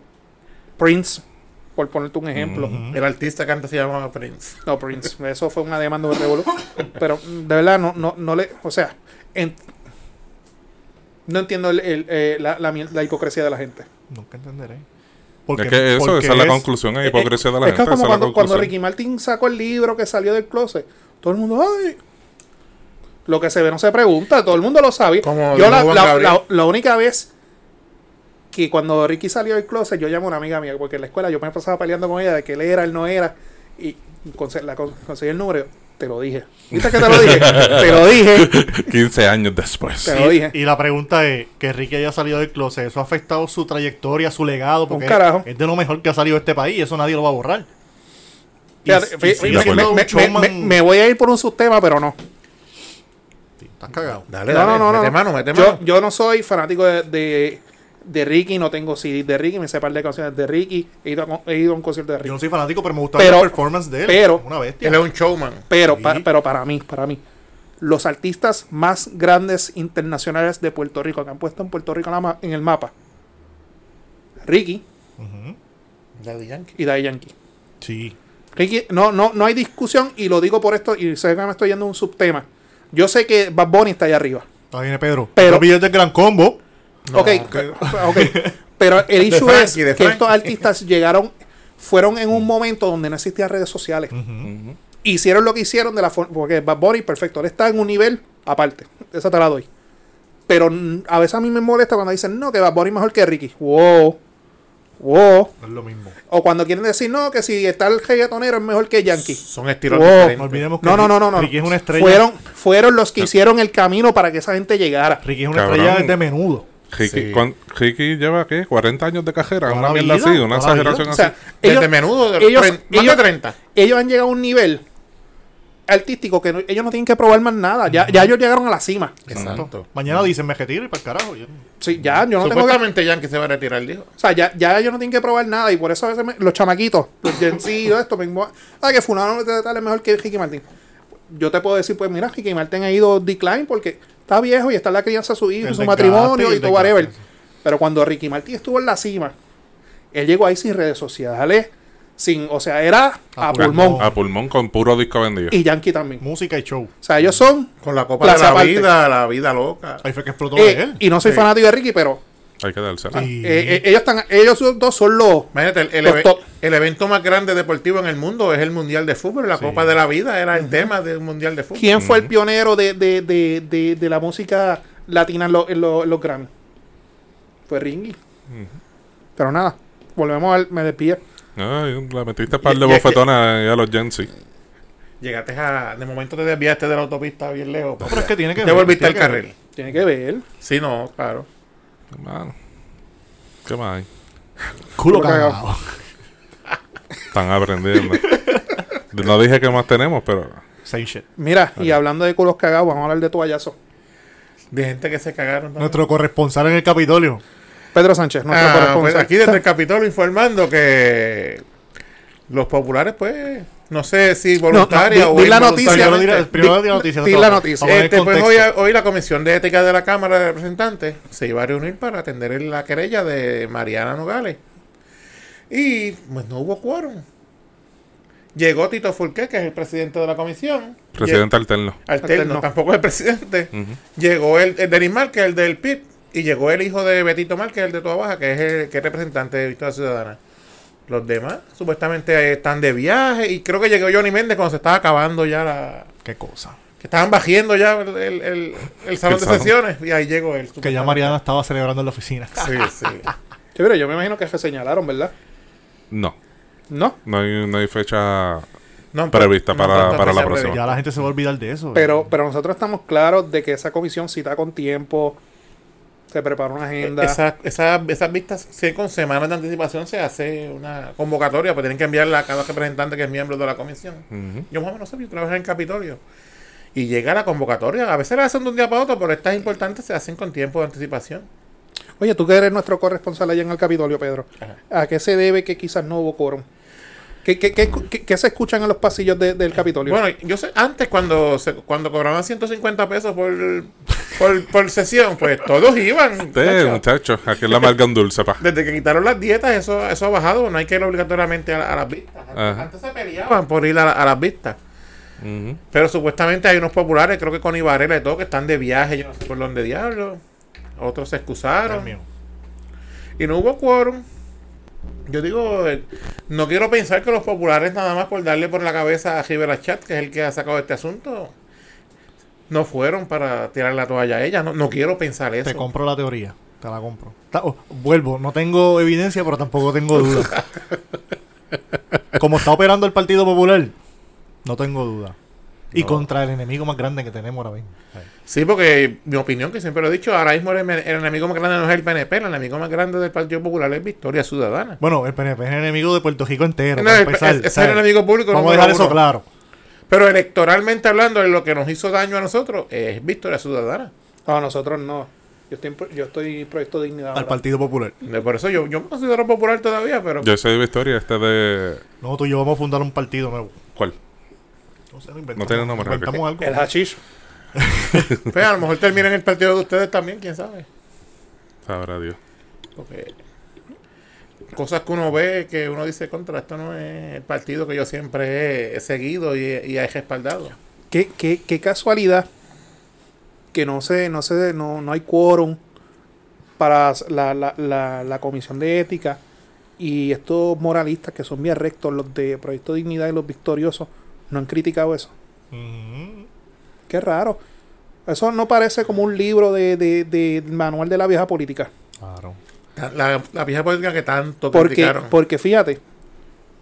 A: Prince, por ponerte un ejemplo.
B: El artista que antes se llamaba Prince.
A: No, Prince. Eso fue una demanda de Revolu. Pero de verdad, no, no, no le. O sea, en- no entiendo el- el, eh, la, la la hipocresía de la gente.
D: Nunca entenderé.
C: Es que eso,
D: porque
C: esa es la conclusión, es hipocresía de la
A: Eh, es
C: gente.
A: como
C: es la
A: cuando, cuando. Ricky Martin sacó el libro que salió del closet, todo el mundo, ¡ay! Lo que se ve no se pregunta, todo el mundo lo sabe.
B: Como
A: Yo la, la- la- la única vez que cuando Ricky salió del closet, yo llamé a una amiga mía, porque en la escuela yo me pasaba peleando con ella de que él era, él no era, y conse- la con- conseguí el número, te lo dije. ¿Viste que te lo dije? te lo dije,
C: 15 años después.
A: te lo dije.
D: Y la pregunta es, que Ricky haya salido del closet, ¿eso ha afectado su trayectoria, su legado? Porque
A: carajo.
D: es de lo mejor que ha salido de este país, eso nadie lo va a borrar. Y- y
A: me-
D: showman-
A: voy a ir por un subtema, pero no.
D: Sí, Estás cagado.
B: Dale,
A: No,
B: dale.
A: no, no, no.
B: mete mano, mete
A: Yo,
B: mano.
A: yo no soy fanático de, de, de Ricky, no tengo CD de Ricky, me sé par de canciones de Ricky, he ido, a, con- he ido a un concierto de
D: Yo
A: Ricky.
D: no soy fanático, pero me gusta
A: Pero-
D: la performance de él.
A: pero-
D: una bestia.
B: Él es un showman.
A: Pero,
D: Sí.
A: pa- pero para mí, para mí, los artistas más grandes internacionales de Puerto Rico que han puesto en Puerto Rico en, el mapa, Ricky
D: Ujú.
B: Daddy Yankee.
A: y Daddy Yankee.
D: Sí.
A: Ricky, no, no, no hay discusión y lo digo por esto y sé que me estoy yendo a un subtema. Yo sé que Bad Bunny está allá arriba.
D: Ahí viene Pedro.
A: Pero-
D: Los billetes del gran combo.
A: Ok, ok. Pero el issue
B: Frankie,
A: es
B: de
A: que estos artistas llegaron, fueron en un momento donde no existían redes sociales. Hicieron lo que hicieron de la forma. Porque Bad Bunny, perfecto, él está en un nivel aparte. Esa te la doy. Pero mm, a veces a mí me molesta cuando dicen, no, que Bad Bunny es mejor que Ricky. Wow. Wow.
D: No es lo mismo.
A: O cuando quieren decir, no, que si está el reggaetonero es mejor que Yankee.
B: Son estilos
A: Wow.
B: diferentes.
D: No olvidemos que
A: No, no, no, no. no.
D: Ricky es una estrella.
A: Fueron, fueron los que hicieron el camino para que esa gente llegara.
D: Ricky es una
C: Cabrón.
D: estrella desde menudo.
C: Ricky,
B: Sí.
C: ¿cuán- Ricky lleva, ¿qué? 40 años de cajera. Una mierda
D: vida,
C: así, una exageración
A: O
C: así.
A: sea,
B: Desde menudo, de
A: ellos-
B: más
A: ellos-
B: de 30.
A: ellos han llegado a un nivel artístico que no- ellos no tienen que probar más nada. Ya, ya ellos llegaron a la cima.
B: Exacto.
D: Mañana dicen, me retiro y para el carajo. Yo-
A: Sí, ya, yo no tengo que
B: Yankee se va a retirar, dijo.
A: O sea, ya, ya ellos no tienen que probar nada y por eso a veces me- los chamaquitos, los Gen esto, me invo- ah, que Fulano de tal es mejor que Ricky Martin. Yo te puedo decir, pues mira, Ricky Martin ha ido decline porque está viejo y está en la crianza de su hijo,
D: El
A: su matrimonio
D: y
A: todo whatever. Pero cuando Ricky Martin estuvo en la cima, él llegó ahí sin redes sociales, sin, o sea, era a,
D: A
A: pulmón.
D: pulmón.
C: A pulmón con puro disco vendido.
A: Y Yankee también.
D: Música y show.
A: O sea, ellos son...
B: Con la copa de la
A: aparte.
B: vida, la vida loca.
D: Ahí fue que explotó
A: eh,
D: de él.
A: y no soy
B: Sí.
A: fanático de Ricky, pero
C: Hay que dársela.
D: Sí.
A: eh, eh, ellos, están, ellos dos son los...
B: Imagínate, el, el
A: Los
B: eve-
A: top.
B: el evento más grande deportivo en el mundo es el Mundial de Fútbol. La
D: Sí.
B: Copa de la Vida era el tema del Mundial de Fútbol.
A: ¿Quién fue el pionero de, de, de, de, de la música latina en, lo- en lo- en los Grammy? Fue Ringy. Pero nada, volvemos al. Me despide.
C: Ay, la metiste par de
B: que-
C: bofetones a los Gen Z.
B: Llegaste a. De momento te desviaste de la autopista bien lejos.
D: No, pero es que tiene que
B: Te
D: ver,
B: volviste al carril.
A: Tiene que ver.
B: Sí, no, claro.
C: Hermano. ¿Qué más hay?
D: Culo
A: cagado.
C: Están aprendiendo. no dije qué más tenemos, pero.
D: Same shit.
A: Mira, y hablando de culos cagados, vamos a hablar de toallazo.
B: De gente que se cagaron. también.
D: Nuestro corresponsal en el Capitolio.
A: Pedro Sánchez, nuestro
B: Ah, pues
A: corresponsal.
B: aquí desde el Capitolio informando que los populares, pues, no sé si voluntaria
A: di-
B: o
A: di la noticia,
D: primero
A: di-
D: la noticia.
A: di la noticia.
B: Este, pues hoy, hoy la Comisión de Ética de la Cámara de Representantes se iba a reunir para atender la querella de Mariana Nogales. Y pues no hubo quórum. Llegó Tito Fulqué, que es el presidente de la comisión.
C: Presidente alterno.
B: Alterno,
A: Alterno.
B: tampoco es el presidente. Llegó el, el Denis Márquez, el del PIB. Y llegó el hijo de Betito Márquez, el de Toda Baja, que es el que es representante de Victoria Ciudadana. Los demás supuestamente eh, están de viaje. Y creo que llegó Johnny Méndez cuando se estaba acabando ya la...
D: Qué cosa.
B: Que estaban bajiendo ya el, el, el- el salón de
C: salón.
B: sesiones. Y ahí llegó él.
D: Que ya Mariana estaba celebrando en la oficina.
B: Sí, sí.
A: Sí, pero yo me imagino que se señalaron, ¿verdad?
C: No,
A: No.
C: no hay, no hay fecha.
B: No,
C: Prevista
B: no,
C: para-
B: no,
C: para la próxima.
D: Ya la gente se va a olvidar de eso.
A: Pero, pero nosotros estamos claros de que esa comisión cita con tiempo, se prepara una agenda.
B: Esa- esa- esas vistas, sí, con semanas de anticipación se hace una convocatoria, pues tienen que enviarla a cada representante que es miembro de la comisión. Yo más o menos sé, yo trabajo en Capitolio. Y llega la convocatoria. A veces la hacen de un día para otro, pero estas importantes se hacen con tiempo de anticipación.
A: Oye, tú que eres nuestro corresponsal allá en el Capitolio, Pedro.
B: Ajá.
A: ¿A qué se debe que quizás no hubo quórum? ¿Qué, qué, qué, qué- qué se escuchan en los pasillos de- del Capitolio?
B: Bueno, yo sé, antes cuando se, cuando cobraban 150 pesos por, por, por sesión, pues todos iban. Muchacho.
C: muchachos, aquí la amarga un dulce, pa.
B: Desde que quitaron las dietas, eso, eso ha bajado. No hay que ir obligatoriamente a, la- a las vistas. Antes,
C: Ajá.
B: antes se peleaban por ir a, la- a las vistas. Pero supuestamente hay unos populares, creo que con Ibarela y todo, que están de viaje, yo no sé por dónde diablo. Otros se excusaron. Y no hubo quórum. Yo digo, eh, no quiero pensar que los populares nada más por darle por la cabeza a Rivera Chat, que es el que ha sacado este asunto, no fueron para tirar la toalla a ella. No, no quiero pensar
D: Te
B: eso.
D: compro la teoría. Te la compro. Oh, vuelvo. No tengo evidencia, pero tampoco tengo duda. Como está operando el Partido Popular, no tengo duda. Y contra el enemigo más grande que tenemos ahora mismo.
B: Sí, porque mi opinión, que siempre lo he dicho, ahora mismo el, el enemigo más grande no es el PNP, el enemigo más grande del Partido Popular es Victoria Ciudadana.
D: Bueno, el PNP es el enemigo de Puerto Rico entero.
B: No,
D: para
B: el-
D: empezar,
B: es- es el enemigo público
D: Vamos a dejar eso claro.
B: Pero electoralmente hablando, lo que nos hizo daño a nosotros es Victoria Ciudadana.
A: No, nosotros no. Yo estoy, yo estoy en Proyecto Dignidad.
D: Al
A: ahora.
D: Partido Popular.
B: De- Por eso yo, yo me considero popular todavía, pero
C: Yo soy de Victoria, este de.
D: No, tú y yo vamos a fundar un partido nuevo.
C: ¿Cuál?
D: No sé, lo inventamos.
C: No tiene nombre,
D: Inventamos algo.
A: El hashish.
B: pues, a lo mejor termina en el partido de ustedes también, quién sabe.
C: Sabrá Dios.
B: Porque cosas que uno ve que uno dice contra esto no es el partido que yo siempre he seguido y, y he respaldado.
A: ¿Qué, qué, qué casualidad que no se, no se, no, no hay quórum para la, la, la, la comisión de ética y estos moralistas que son bien rectos, los de Proyecto Dignidad y los victoriosos, no han criticado eso.
D: Ujú.
A: Qué raro. Eso no parece como un libro de, de, de manual de la vieja política.
D: Claro.
B: La, la vieja política que tanto
A: Porque,
B: criticaron.
A: porque fíjate,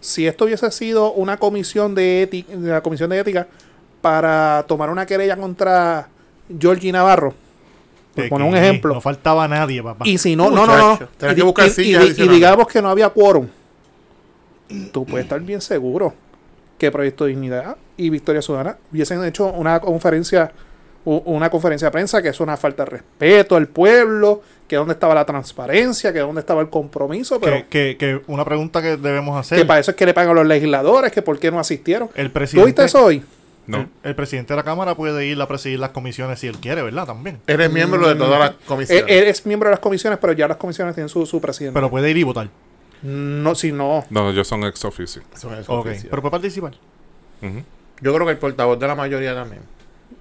A: si esto hubiese sido una comisión de ética, la comisión de ética para tomar una querella contra Georgie Navarro, por poner un ejemplo,
D: No faltaba nadie, papá.
A: y si no, no, no, no, y,
B: que
A: y- y y digamos que no había quórum, tú puedes estar bien seguro que Proyecto Dignidad y Victoria Ciudadana hubiesen hecho una conferencia una conferencia de prensa que es una falta de respeto al pueblo, que dónde estaba la transparencia, que dónde estaba el compromiso, pero
D: que, que, que una pregunta que debemos hacer.
A: que para eso es que le pagan a los legisladores, que por qué no asistieron.
D: el
A: ¿Tú
D: presidente,
A: viste eso hoy?
C: No.
D: El, el presidente de la Cámara puede ir a presidir las comisiones si él quiere, ¿verdad? También.
B: Eres miembro de todas las
A: Él,
B: comisiones.
A: él es miembro de las comisiones, pero ya las comisiones tienen su, su presidente.
D: Pero puede ir y votar.
A: No, si no.
C: No, ellos son ex officio.
B: Son esos
D: Ok.
B: oficios.
D: Pero puede participar.
B: Yo creo que el portavoz de la mayoría también,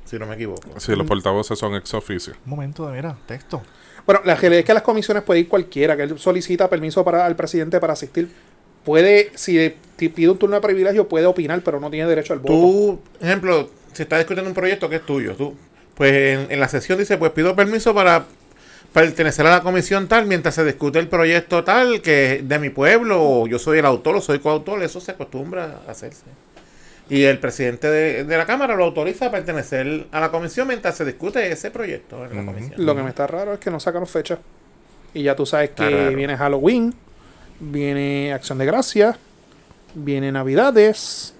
B: si no me equivoco.
C: Sí, los portavoces son ex officio.
D: Un momento de, mira, texto.
A: Bueno, la realidad es que las comisiones puede ir cualquiera, que él solicita permiso para al presidente para asistir. Puede, si pide un turno de privilegio, puede opinar, pero no tiene derecho al voto.
B: Tú, ejemplo, si estás discutiendo un proyecto que es tuyo, tú, pues en, en la sesión dice, pues pido permiso para pertenecer a la comisión tal mientras se discute el proyecto tal que es de mi pueblo o yo soy el autor o soy coautor, eso se acostumbra a hacerse. Y el presidente de, de la Cámara lo autoriza a pertenecer a la comisión mientras se discute ese proyecto en la
C: Ujú.
B: comisión.
A: Lo que me está raro es que no sacaron fecha. Y ya tú sabes que viene Halloween, viene Acción de Gracia, viene Navidades.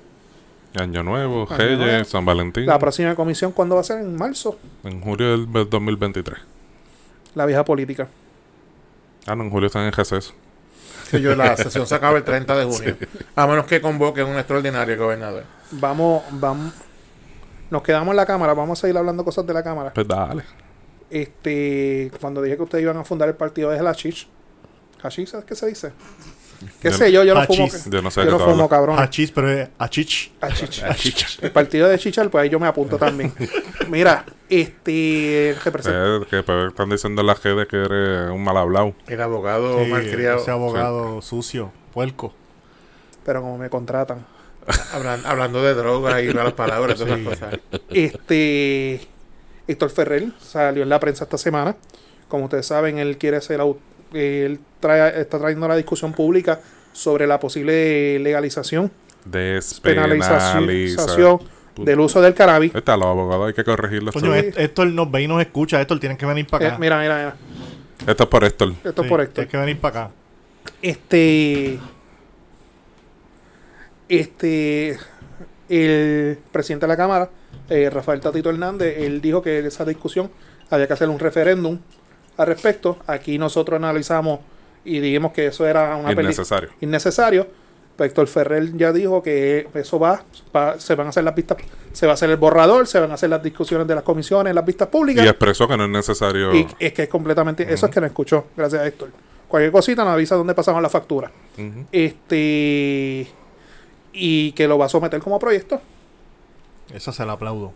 C: Año Nuevo,
A: Año
C: Reyes,
A: Nuevo.
C: San Valentín.
A: La próxima comisión, ¿cuándo va a ser? En marzo.
C: En julio del 2023.
A: La vieja política.
C: Ah, no, en julio están en receso.
B: Que yo, la sesión se acaba el 30 de junio. A menos que convoquen un extraordinario gobernador.
A: Vamos, vamos. Nos quedamos en la cámara, vamos a seguir hablando cosas de la cámara.
C: Pues dale.
A: Este, cuando dije que ustedes iban a fundar el partido de Hashish. Hashish, ¿sabes qué se dice? ¿Qué
C: Yo-
A: sé yo? Yo no fumo.
D: Hachís.
C: Yo no sé
A: Yo no fumo, cabrón.
D: Achis, pero es achich.
A: Hachich. El partido de Chichal, pues ahí yo me apunto también. Mira, este.
C: Eh, que pues, están diciendo en las redes que eres un mal hablado.
B: El abogado
D: Sí,
B: malcriado.
D: ese abogado sucio, puerco.
A: Pero como me contratan.
B: hablan- hablando de drogas y malas palabras, todas
D: Sí.
B: esas cosas.
A: Este. Héctor Ferrer salió en la prensa esta semana. Como ustedes saben, él quiere ser. au- Él trae, está trayendo la discusión pública sobre la posible legalización,
C: Despenalización.
A: penalización del uso del cannabis.
C: Está, los abogados hay que corregirlo.
D: Coño,
C: esto,
D: Héctor nos ve y nos escucha. Héctor, tienes que venir para
A: Eh,
D: acá.
A: mira, mira, mira.
C: esto es por Héctor.
A: Esto es por Héctor.
D: Tienes que venir para acá.
A: Este. Este. El presidente de la Cámara, eh, Rafael Tatito Hernández, él dijo que esa discusión había que hacer un referéndum al respecto. Aquí nosotros analizamos y dijimos que eso era una
C: Innecesario.
A: innecesario. Pero Héctor Ferrer ya dijo que eso va, va- se van a hacer las vistas, se va a hacer el borrador, se van a hacer las discusiones de las comisiones, las vistas públicas.
C: Y expresó que no es necesario.
A: Y es que es completamente. Eso es que no escuchó. Gracias a Héctor. Cualquier cosita nos avisa dónde pasamos la factura. Este. Y que lo va a someter como proyecto.
D: Eso se lo aplaudo.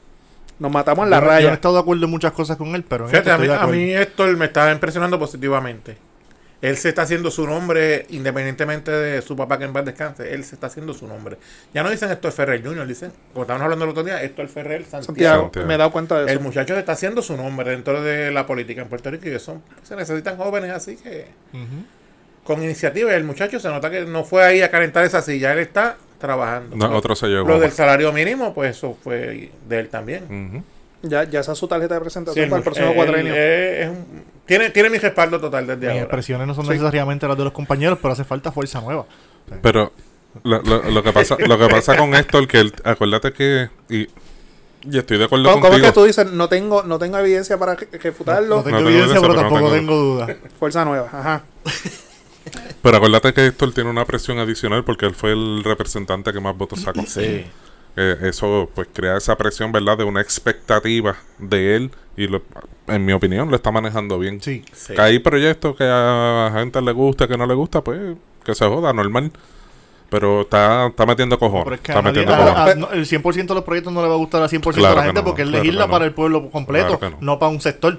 A: Nos matamos en la
D: Yo no- Yo no he
A: raya.
D: estado de acuerdo en muchas cosas con él, pero en
B: Fíjate,
D: esto
B: a mí, a mí Héctor me está impresionando positivamente. Él se está haciendo su nombre independientemente de su papá que en paz descanse. Él se está haciendo su nombre. Ya no dicen Héctor Ferrer Jr., dicen, como estábamos hablando el otro día, Héctor Ferrer Santiago.
A: Santiago,
C: Santiago.
A: me he dado cuenta de
B: El
A: eso.
B: muchacho se está haciendo su nombre dentro de la política en Puerto Rico y eso se necesitan jóvenes así que con iniciativa. El muchacho se nota que no fue ahí a calentar esa silla, él está trabajando.
C: No,
B: Lo-
C: otro se llevó.
B: Lo del salario mínimo, pues eso fue de él también.
A: Ya, ya esa es su tarjeta de presentación para el próximo cuatrenio.
B: tiene, tiene mi respaldo total desde
D: Mis
B: ahora.
D: expresiones no son
A: Sí.
D: necesariamente las de los compañeros, pero hace falta fuerza nueva.
C: Pero lo, lo- lo que pasa lo que pasa con Héctor, que él- acuérdate que. Y, y estoy de acuerdo
A: ¿Cómo, cómo es
C: contigo.
A: que tú dices? No tengo, no tengo evidencia para re- refutarlo.
D: No tengo
C: No tengo
D: evidencia, pero tampoco
C: tengo-
D: tengo duda.
A: Fuerza nueva. Ajá.
C: Pero acuérdate que Héctor tiene una presión adicional porque él fue el representante que más votos sacó.
B: Sí.
C: Eh, eso pues crea esa presión, ¿verdad? De una expectativa de él y lo- en mi opinión lo está manejando bien.
D: Sí.
B: sí.
C: Que hay proyectos que a gente le gusta, que no le gusta, pues que se joda, normal. Pero está, está metiendo cojones.
D: Pero es que
C: está
D: a nadie-
C: metiendo
D: a-
C: cojones.
D: a- no, el 100% de los proyectos no le va a gustar al 100% de
C: Claro
D: la gente
C: no,
D: porque él
C: claro
D: legisla
C: no.
D: para el pueblo completo,
C: Claro que
D: no.
C: no.
D: para un sector.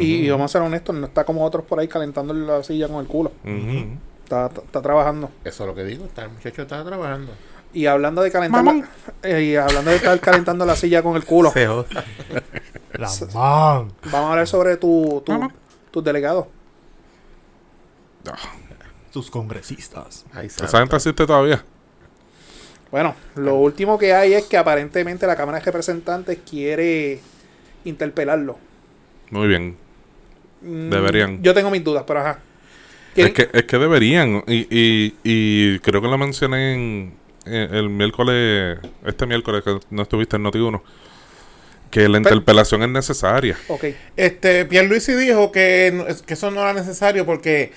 A: Y, y vamos a ser honestos, no está como otros por ahí calentando la silla con el culo. Está, está, está trabajando.
B: Eso es lo que digo. Está, el muchacho está trabajando.
A: Y hablando de calentar la, eh, y hablando de estar calentando la silla con el culo,
B: Se joda.
D: La man.
A: vamos a hablar sobre tu, tu- tus delegados.
C: Ah,
D: Sus congresistas.
C: Esa gente existe todavía.
A: Bueno, lo último que hay es que aparentemente la Cámara de Representantes quiere interpelarlo.
C: Muy bien.
A: Mm,
C: Deberían.
A: Yo tengo mis dudas, pero ajá.
C: Es que, es que deberían. Y, y, y creo que lo mencioné en, en el miércoles, este miércoles que no estuviste en Noti1, que la interpelación es necesaria.
A: Ok.
B: Este, Pierluisi dijo que, que eso no era necesario porque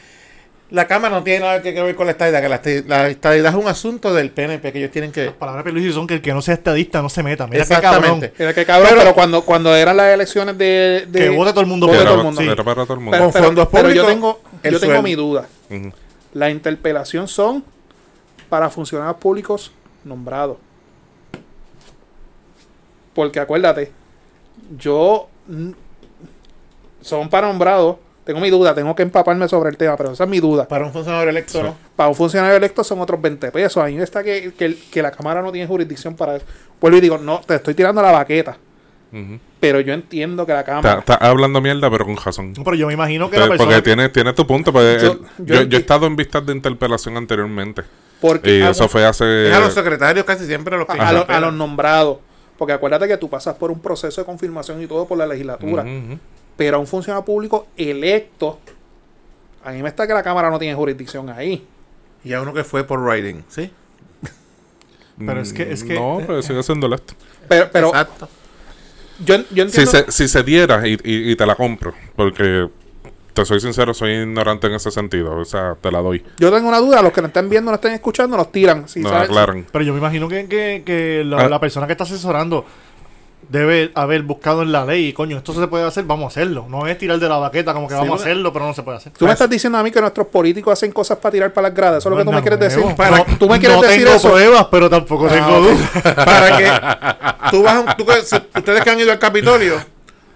B: la Cámara no tiene nada que ver con la estadidad, que la, estadidad es un asunto del PNP, que ellos tienen que...
D: Las palabras de son que el que no sea estadista no se meta. Mira qué
B: Exactamente.
D: cabrón.
A: Mira que cabrón, pero, cuando, cuando eran las elecciones de. de-
D: Que vote todo el mundo
A: vote todo el mundo.
D: sí.
C: para todo el mundo.
A: Pero,
B: Con
A: pero-
B: fondos
A: pero yo
B: públicos,
A: tengo, yo tengo mi duda. La interpelación son para funcionarios públicos nombrados. Porque acuérdate, yo son para nombrados. Tengo mi duda, tengo que empaparme sobre el tema, pero esa es mi duda.
B: Para un funcionario electo, ¿no?
A: Para un funcionario electo son otros 20 pesos. Ahí está que, que, que la Cámara no tiene jurisdicción para eso. Vuelvo y digo, no, te estoy tirando la baqueta. Pero yo entiendo que la
C: Está,
A: Cámara.
C: está hablando mierda, pero con razón.
D: No, Pero yo me imagino que
C: Pero-
D: la persona...
C: porque tiene, tiene tu punto. Pues,
A: Yo-
C: el-
A: yo
C: yo, yo,
A: enti-
C: he estado en vistas de interpelación anteriormente.
A: Porque
C: Y eso fue hace.
B: Es a los secretarios casi siempre los que...
A: a, a los- a los nombrados. Porque acuérdate que tú pasas por un proceso de confirmación y todo por la legislatura.
C: Ujú.
A: Pero a un funcionario público electo, a mí me está que la Cámara no tiene jurisdicción ahí.
B: Y a uno que fue por writing, ¿sí?
D: Pero es que- es que-
C: No, pero sigue siendo electo.
A: Pero, pero
B: Exacto.
A: yo, yo
C: Si
A: entiendo.
C: se, si se diera y, y- y te la compro, porque te soy sincero, soy ignorante en ese sentido. O sea, te la doy.
A: Yo tengo una duda, los que nos estén viendo, nos estén escuchando, nos tiran. Si
C: no aclaran.
D: Pero yo me imagino que, que, que la,
C: Ah.
D: la persona que está asesorando debe haber buscado en la ley, coño, esto se puede hacer, vamos a hacerlo. No es tirar de la baqueta como que
B: Sí,
D: vamos a hacerlo, pero no se puede hacer.
A: Tú me estás diciendo a mí que nuestros políticos hacen cosas para tirar para las gradas. Eso es lo que tú me quieres decir.
D: No,
A: Para-
D: no,
A: tú me quieres
D: no
A: decir
D: tengo
A: eso.
D: pruebas, pero tampoco tengo
A: ok.
D: dudas.
B: Para que tú vas tú ustedes que han ido al Capitolio,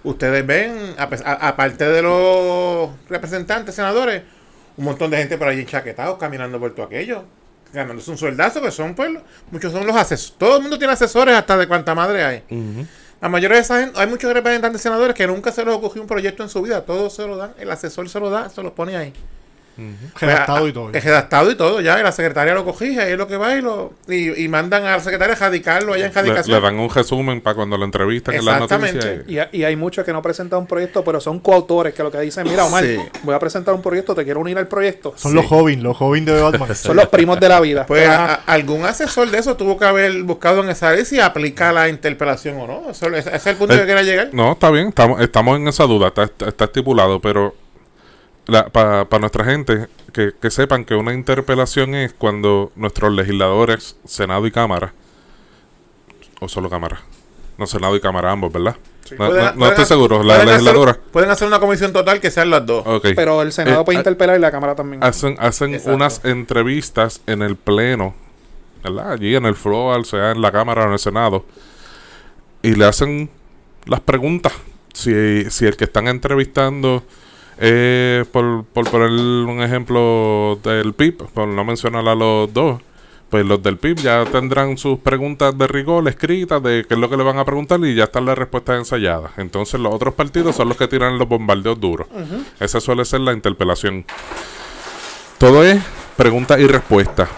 B: ustedes ven, aparte de los representantes, senadores, un montón de gente por allí enchaquetados caminando por todo aquello, ganándose un sueldazo, que son pues, muchos son los asesores. Todo el mundo tiene asesores hasta de cuánta madre hay. La mayoría de esa gente, hay muchos representantes senadores que nunca se les ocurrió un proyecto en su vida, todos se lo dan, el asesor se lo da, se lo pone ahí.
D: Redactado y todo.
B: Es redactado y todo, ya, y la secretaria lo cogía, y es lo que va y lo y, y mandan a la secretaria a radicarlo allá en
C: Le,
B: radicación.
C: le dan un resumen para cuando lo entrevistan en las
B: Exactamente.
C: noticias.
A: Y, y hay muchos que no presentan un proyecto, pero son coautores que lo que dicen, mira, Omar,
B: Sí.
A: voy a presentar un proyecto, te quiero unir al proyecto.
D: Son los jóvenes, los jóvenes de Batman.
A: Son los primos de la vida.
B: Pues a- algún asesor de eso tuvo que haber buscado en esa ley si aplica la interpelación o no. Eso- ese es el punto
C: Eh,
B: que quería llegar.
C: No, está bien, estamos, estamos en esa duda, está- está estipulado, pero para nuestra gente, que, que sepan que una interpelación es cuando nuestros legisladores, Senado y Cámara, o solo Cámara, no Senado y Cámara ambos, ¿verdad? No,
B: Pueden-
C: no- no
B: pueden
C: estoy seguro, la
B: pueden hacer-
C: legisladora.
B: pueden hacer una comisión total que sean las dos.
C: Ok.
A: pero el Senado
C: Eh,
A: puede
C: ah,
A: interpelar y la Cámara también.
C: hacen hacen
B: Exacto.
C: unas entrevistas en el pleno, ¿verdad? Allí en el floor, sea en la Cámara o en el Senado, y le hacen las preguntas. Si, si el que están entrevistando, eh, por, por poner un ejemplo del PIB, por no mencionar a los dos, pues los del PIB ya tendrán sus preguntas de rigor escritas de qué es lo que le van a preguntar y ya están las respuestas ensayadas. Entonces los otros partidos son los que tiran los bombardeos duros. Esa suele ser la interpelación. Todo es pregunta y respuesta.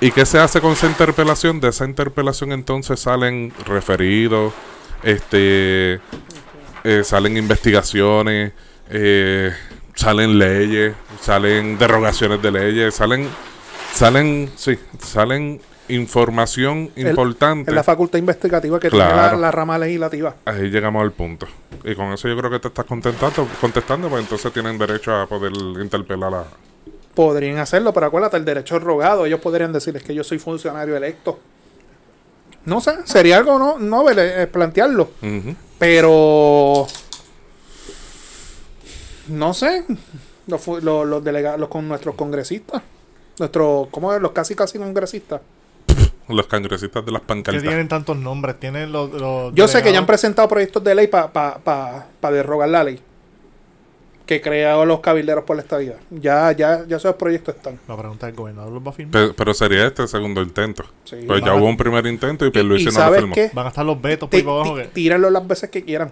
C: ¿Y qué se hace con esa interpelación? De esa interpelación entonces salen referidos, este, eh, salen investigaciones, eh, salen leyes, salen derogaciones de leyes, salen, salen, sí, salen información
A: El-
C: importante.
A: Es la facultad investigativa que tiene
C: Claro.
A: la, la rama legislativa.
C: Ahí llegamos al punto. Y con eso yo creo que te estás contentando, contestando, pues entonces tienen derecho a poder interpelar a...
A: Podrían hacerlo, pero acuérdate, el derecho al rogado, ellos podrían decirles que yo soy funcionario electo. No sé, sería algo no, novel eh, plantearlo. Pero no sé. Los, fu- los, los delegados, los con nuestros congresistas. Nuestros, ¿cómo es? Los casi casi congresistas.
C: Los congresistas de las
D: que
C: pancartas.
D: tienen tantos nombres, tienen los... los
A: Yo sé que ya han presentado proyectos de ley para pa, pa, pa derrogar la ley. Que crearon los cabilderos por la estadía. Ya, ya, ya esos proyectos están.
D: La pregunta del gobernador los va a firmar.
C: Pe- Pero, sería este el segundo intento.
A: Sí.
C: pues ya
D: a-
C: hubo un primer intento y
A: Y
C: Pierluisi no lo
A: sabes
C: firmó.
A: qué?
D: Van a estar los vetos por abajo.
A: tírenlo las veces que quieran.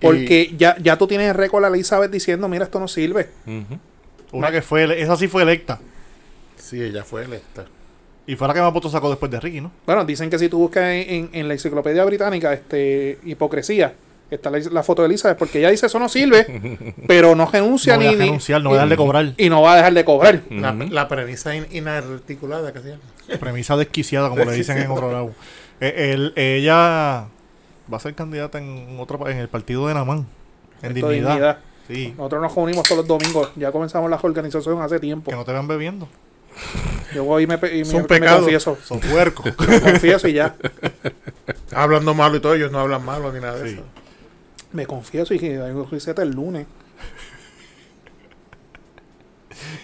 A: Porque ya, ya tú tienes el récord a la Elizabeth diciendo, mira, esto no sirve.
D: Una que fue, esa sí fue electa.
B: Sí, ella fue electa.
D: Y fue la que más votos sacó después de Ricky, ¿no?
A: Bueno, dicen que si tú buscas en, en- en la enciclopedia británica, este, hipocresía, está la, la foto de Elizabeth, porque ella dice eso no sirve, pero no renuncia
D: No
A: ni, ni-
D: renunciar, no voy a dejar de cobrar.
A: y no va a dejar de cobrar.
B: La, premisa in- inarticulada que se llama.
D: Premisa desquiciada, como le dicen en otro lado. Eh, él- ella va a ser candidata en otro en el partido de Namán. En
A: Esto
D: dignidad.
A: dignidad.
D: Sí.
A: Nosotros nos reunimos todos los domingos, ya comenzamos la organización hace tiempo.
D: Que no te vean bebiendo.
A: Yo voy y me, y
B: Es
A: me,
B: un
A: me
B: pecado.
A: confieso.
D: Son puercos.
A: Confieso y ya.
B: Hablando malo y todo, ellos no hablan malo ni nada de
D: Sí.
B: eso.
A: Me confieso y que hay un receta el lunes.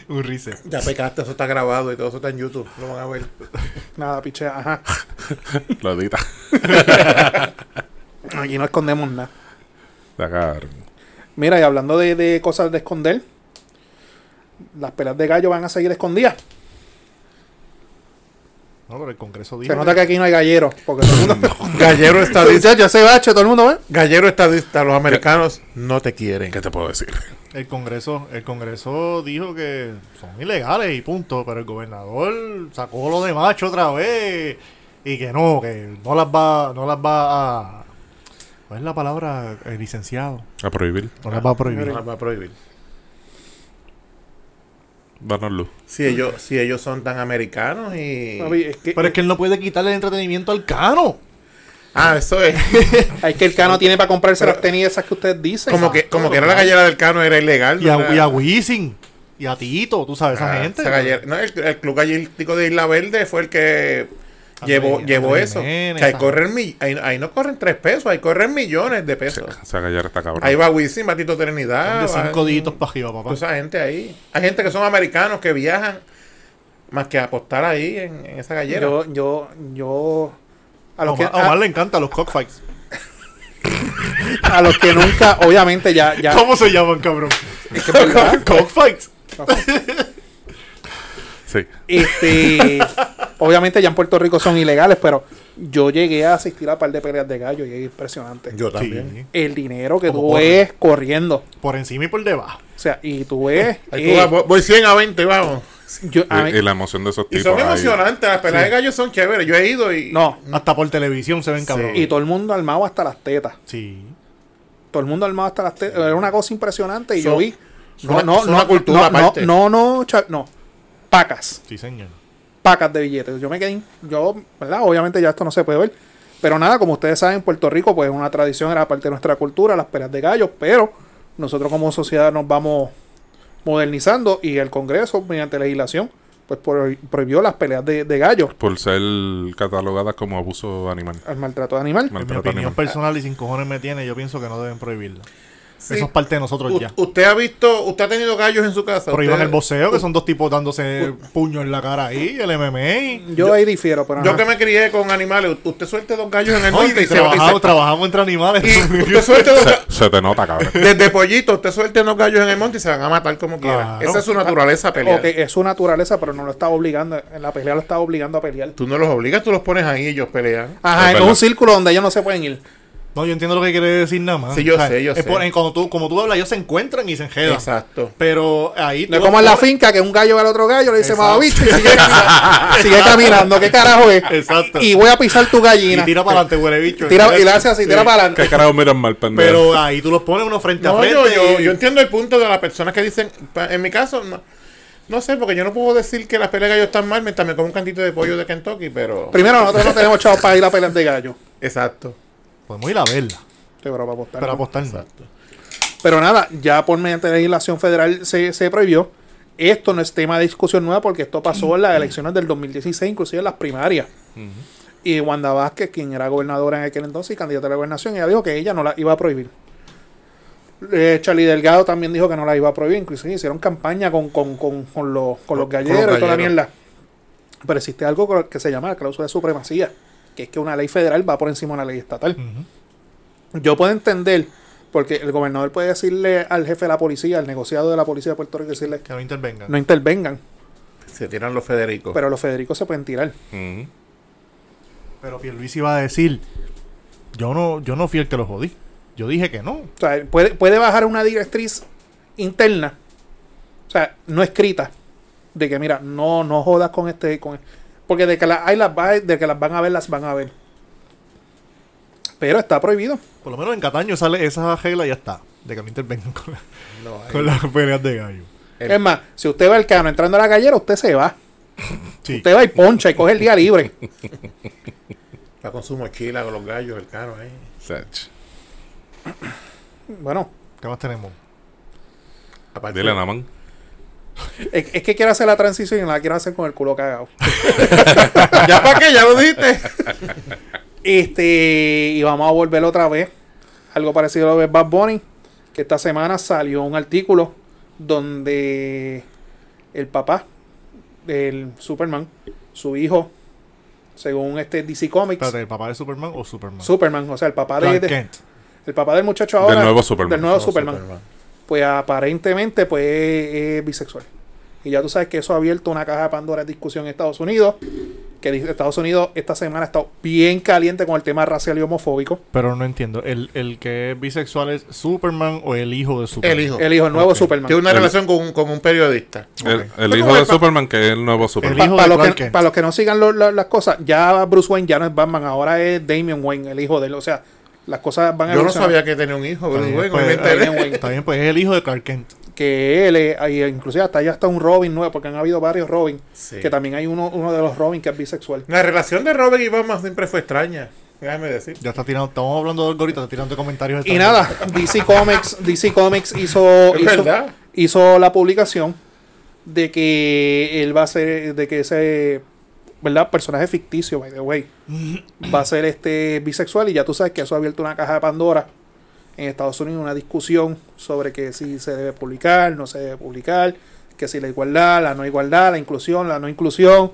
D: Un rice.
B: Ya pecaste, eso está grabado y todo eso está en YouTube. Lo van a ver.
A: Nada, piche, ajá.
C: Lo edita.
A: Aquí no escondemos nada. Mira, y hablando de, de cosas de esconder, las pelas de gallo van a seguir escondidas.
D: No, pero el Congreso
A: Se
D: dijo.
A: nota que aquí no hay galleros. Porque todo el mundo.
B: Gallero estadista.
A: ya se bache, todo el mundo ve.
B: Gallero estadista. Los americanos no te quieren.
C: ¿Qué te puedo decir?
D: El Congreso, el Congreso dijo que son ilegales y punto, pero el gobernador sacó lo de macho otra vez y que no, que no las va, no las va a ¿Cuál es la palabra eh, licenciado?
C: A prohibir.
D: No las va a prohibir.
B: No las va a prohibir.
C: Danos luz.
B: Si ellos, si ellos son tan americanos y...
A: Papi, es que-
D: Pero es que él no puede quitarle el entretenimiento al cano.
B: Ah, eso es.
A: Hay que el cano tiene para comprarse las tenis esas que ustedes dicen.
B: Como que, como que era la gallera del cano, era ilegal.
D: Y a,
B: no era-
D: y a Wisin. Y a Tito, tú sabes, esa
B: Ah,
D: gente.
B: esa gallera- no, el, el club gallístico de Isla Verde fue el que
D: André
B: llevó eso.
D: Jiménez,
B: que ahí, corren mi- ahí, ahí no corren tres pesos, ahí corren millones de pesos.
C: esa gallera está cabrón.
B: Ahí va Wisin, va Tito Trinidad.
D: de cinco deditos para arriba, papá.
B: toda esa gente ahí. Hay gente que son americanos que viajan más que apostar ahí en, en esa gallera.
A: yo, yo, yo. A los, que,
D: Omar, a Omar le encantan los cockfights.
A: a los que nunca, obviamente, ya. ya
D: ¿Cómo se llaman, cabrón?
A: es que
D: cockfights.
C: Sí.
A: Este, obviamente ya en Puerto Rico son ilegales, pero yo llegué a asistir a un par de peleas de gallo y es impresionante.
B: Yo
D: Sí.
A: El dinero que
D: Como
A: tú ves corriendo.
D: Por encima y por debajo.
A: O sea, y tú ves.
B: Ahí
A: eh,
B: tú vas, voy- voy 100 a 20, vamos.
A: yo- mí-
C: Y, y la emoción de esos
B: Y
C: tipos.
B: son
C: ahí.
B: emocionantes, las peleas de gallos son chéveres. Yo he ido y.
A: no,
D: Hasta por televisión se ven
B: Sí.
D: cabrón.
A: y todo el mundo armado hasta las tetas.
D: Sí.
A: Todo el mundo armado hasta las tetas. Era una cosa impresionante y yo
B: Son-
A: vi.
B: son una- son una cultura
A: no,
B: aparte.
A: No, no, no. Pacas.
D: Sí, señor.
A: pacas de billetes. Yo me quedé, yo, ¿verdad? Obviamente ya esto no se puede ver. Pero nada, como ustedes saben, Puerto Rico, pues una tradición, era parte de nuestra cultura, las peleas de gallos, pero nosotros como sociedad nos vamos modernizando y el Congreso, mediante legislación, pues pro- prohibió las peleas de, de gallos,
C: Por ser catalogadas como abuso animal.
A: al maltrato de animal.
D: En mi
C: Maltrato
D: opinión
C: animal.
D: personal y sin cojones me tiene, yo pienso que no deben prohibirla.
B: Sí.
D: Eso es parte de nosotros
B: U-
D: ya.
B: Usted ha visto, usted ha tenido gallos en su casa.
D: Prohíban el boxeo, que son dos tipos dándose puño en la cara ahí, el MMA.
A: Yo, ahí difiero, pero
B: Yo
A: ajá.
B: que me crié con animales, usted suelte dos gallos en el monte y
D: y
B: se va. y
D: trabajamos,
B: se-
D: trabajamos entre animales.
B: Y usted suelte dos
C: Se, se te nota, cabrón.
B: Desde pollito, usted suelte dos gallos en el monte y se van a matar como quiera. Esa es su naturaleza pelear.
A: Ok, es su naturaleza, pero no lo está obligando, en la pelea lo está obligando a pelear.
B: Tú no los obligas, tú los pones ahí y ellos pelean.
A: Ajá,
C: Es
A: en
C: verdad.
A: un círculo donde ellos no se pueden ir.
D: No, yo entiendo lo que quiere decir nada más.
B: Sí, yo sé, yo
D: es
B: sé.
D: por- en cuando tú, como tú hablas, ellos se encuentran y se enjedan.
B: Exacto.
D: Pero ahí
A: No es como en la finca que un gallo ve al otro gallo, le dice
D: Exacto.
A: mamabicho y sigue, sigue caminando. ¿Qué carajo es?
D: Exacto.
A: Y voy a pisar tu
D: Y
A: gallina.
D: tira para adelante, huele bicho.
A: Tira- y le hace así,
D: Sí.
A: tira para
C: ¿Qué
A: adelante.
C: carajo miran mal, pendejo?
D: Pero ahí tú los pones uno frente a
B: No,
D: frente.
B: yo, yo,
D: y-
B: yo entiendo el punto de las personas que dicen, en mi caso, no, no sé, porque yo no puedo decir que las peleas de gallos están mal mientras me como un cantito de pollo de Kentucky, pero...
A: Primero, nosotros no tenemos chavos para ir a pelear de gallo.
B: Exacto.
D: Podemos ir a verla.
A: Sí, pero para apostar,
D: Para
A: ¿no?
D: apostar.
B: Exacto.
A: Pero nada, ya por mediante legislación federal se, se prohibió. Esto no es tema de discusión nueva porque esto pasó en las elecciones del 2016, inclusive en las primarias. Y Wanda Vázquez, quien era gobernadora en aquel entonces y candidata a la gobernación, ella dijo que ella no la iba a prohibir. Eh, Charlie Delgado también dijo que no la iba a prohibir. Inclusive hicieron campaña con, con, con, con los, con los
B: Con- con los
A: galleros y toda la
B: galleros.
A: mierda. Pero existe algo que se llama la cláusula de supremacía, que es que una ley federal va por encima de una ley estatal. Yo puedo entender, porque el gobernador puede decirle al jefe de la policía, al negociado de la policía de Puerto Rico, decirle
D: Que no intervengan.
A: no intervengan,
B: Se tiran los Federicos.
A: pero los Federicos se pueden tirar.
C: Ujú.
D: Pero Pierluisi iba a decir, yo no, yo no fui el que lo jodí. Yo dije que no.
A: O sea, puede, puede bajar una directriz interna, o sea, no escrita, de que mira, no, no jodas con este, con porque de que las hay las va- de que las van a ver, las van a ver. Pero está prohibido.
D: Por lo menos en Cataño sale esa regla y ya está. De que no intervengan con, la-
B: No, ahí-
D: con las peleas de gallo.
B: El-
A: Es más, si usted va al cano entrando a la gallera, usted se va.
D: Sí.
A: Usted va y poncha y coge el día libre.
B: Va con su mochila, con los gallos, el caro ahí.
C: Sech.
A: Bueno,
D: ¿Qué más tenemos?
B: Aparte,
C: Dile nada más.
A: Es, es que quiero hacer la transición y la quiero hacer con el culo cagado.
B: ¿Ya para qué? ¿Ya lo dijiste?
A: Este, y vamos a volver otra vez. Algo parecido a lo de Bad Bunny. Que esta semana salió un artículo donde el papá del Superman, su hijo, según este DC Comics,
D: Espérate, ¿el papá de Superman o Superman?
A: Superman, o sea, el papá de,
D: Clark
A: de-
D: Kent.
A: el papá del muchacho ahora,
C: Del nuevo Superman.
A: del nuevo
B: No,
A: Superman, pues aparentemente pues es bisexual. Y ya tú sabes que eso ha abierto una caja de Pandora de discusión en Estados Unidos. Que dice- Estados Unidos esta semana ha estado bien caliente con el tema racial y homofóbico.
D: Pero no entiendo. ¿El, ¿El que es bisexual es Superman o el hijo de Superman?
B: El hijo.
A: El hijo, el nuevo. Superman.
B: Tiene una
C: El-
B: relación con, un- con un periodista.
C: El, hijo de
B: pa-
C: Superman, que es el nuevo Superman.
D: El hijo
A: para,
D: de
A: los que,
D: Kent.
A: para los que no sigan lo- lo- las cosas, ya Bruce Wayne ya no es Batman, ahora es Damian Wayne, el hijo de él. O sea, las cosas van a
B: Yo no sabía que tenía un hijo,
D: Está
B: pero
D: bien,
B: bueno,
D: pues. Está bien, pues es el hijo de Clark Kent.
A: Que él, es- inclusive hasta ya está un Robin nuevo, porque han habido varios Robin.
B: Sí.
A: Que también hay uno, uno de los Robin que es bisexual.
B: La relación de Robin y Batman siempre fue extraña. Déjame decir.
D: Ya está tirando, estamos hablando de algo ahorita, está tirando comentarios.
A: Y nada, DC Comics, DC Comics hizo,
B: Es
A: hizo,
B: verdad.
A: hizo la publicación de que él va a ser, de que ese, ¿verdad? Personaje ficticio, by the way, va a ser este bisexual y ya tú sabes que eso ha abierto una caja de Pandora en Estados Unidos, una discusión sobre que si se debe publicar, no se debe publicar, que si la igualdad, la no igualdad, la inclusión, la no inclusión.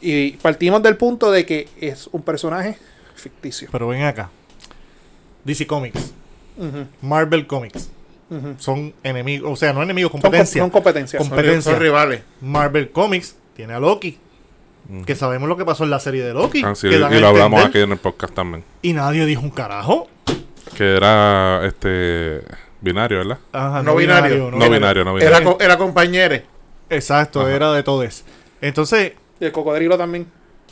A: Y partimos del punto de que es un personaje ficticio.
D: Pero ven acá. DC Comics, Marvel Comics, son enemigos, o sea, no enemigos, competencia.
A: son competencias.
D: Com-
B: Son,
D: Competencia.
B: son rivales.
D: Marvel Comics tiene a Loki, que sabemos lo que pasó en la serie de Loki.
C: Ah, sí,
D: que dan
C: y lo hablamos aquí en el podcast también.
D: Y nadie dijo un carajo.
C: Que era este binario, ¿verdad?
D: Ajá,
B: No binario.
C: No binario, no binario.
B: Era, co- era compañero.
D: Exacto,
C: Ajá.
D: era de todos. Entonces,
A: Y el cocodrilo también.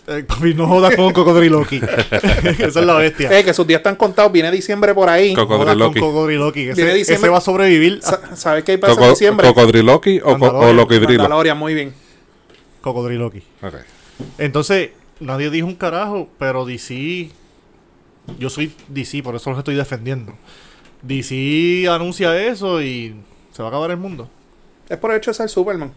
D: eh, no jodas con Cocodriloqui. Esa es la bestia.
A: Eh, que sus días están contados. Viene diciembre por ahí.
C: Cocodriloqui.
D: Cocodriloqui. Ese,
A: diciembre.
D: ese va a sobrevivir.
A: Sa- ¿Sabes qué hay para
C: Coco-
A: diciembre?
C: ¿Cocodriloqui o, co- o. Loquidrilo?
A: Muy bien.
D: Cocodriloqui.
C: Ok.
D: Entonces, nadie dijo un carajo, pero DC. Yo soy DC, por eso los estoy defendiendo. DC anuncia eso y se va a acabar el mundo.
A: Es por el hecho de ser Superman.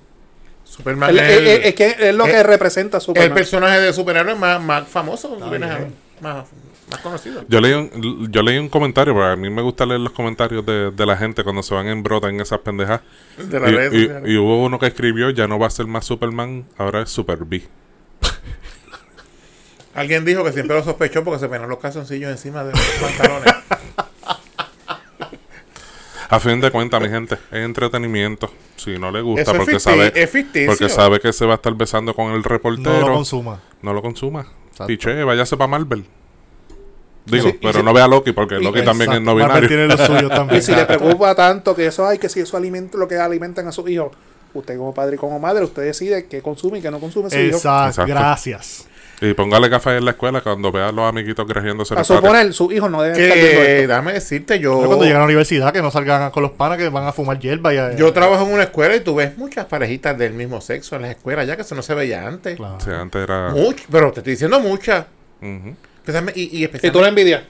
B: Superman
A: El-
B: es
A: el-
B: el,
A: el- es que es lo que representa a
B: el
A: Superman.
B: personaje de superhéroe más, más famoso, más, más conocido.
C: Yo leí, un, yo leí un comentario, porque a mí me gusta leer los comentarios de, de la gente cuando se van en brota en esas pendejas.
B: De las
C: Y,
B: sociales.
C: y hubo uno que escribió, ya no va a ser más Superman, ahora es Super B.
B: Alguien dijo que siempre lo sospechó porque se ponían los calzoncillos encima de los pantalones.
C: A fin de cuentas, mi gente, es entretenimiento. Si no le gusta,
B: Eso
C: porque sabe,
B: es ficticio.
C: porque sabe que se va a estar besando con el
D: No
C: reportero,
D: lo consuma.
C: no lo consuma.
D: Exacto.
C: Piche, váyase para Marvel. Digo,
A: Sí,
C: pero
A: si-
C: no vea a Loki, porque
A: y-
C: Loki también es
D: Exacto.
C: no
D: Marvel
C: binario.
D: tiene lo suyo también.
A: Y si le preocupa tanto que eso hay, que si eso alimenta lo que alimentan a sus hijos, usted como padre y como madre, usted decide qué consume y qué no consume su hijo.
D: Exacto,
C: Exacto.
D: gracias.
C: Y póngale café en la escuela cuando vea a los amiguitos creciéndose
A: A suponer, sus hijos no deben estar viendo esto.
B: dame decirte, yo,
D: Pero Cuando llegan a la universidad, que no salgan con los panas que van a fumar hierba. Y a-
B: yo trabajo en una escuela y tú ves muchas parejitas del mismo sexo en las escuelas, ya que eso no se veía antes.
D: Claro.
C: Sí, antes era...
B: Much- pero te estoy diciendo muchas. Especialmente- Y, y
A: Y tú la envidias.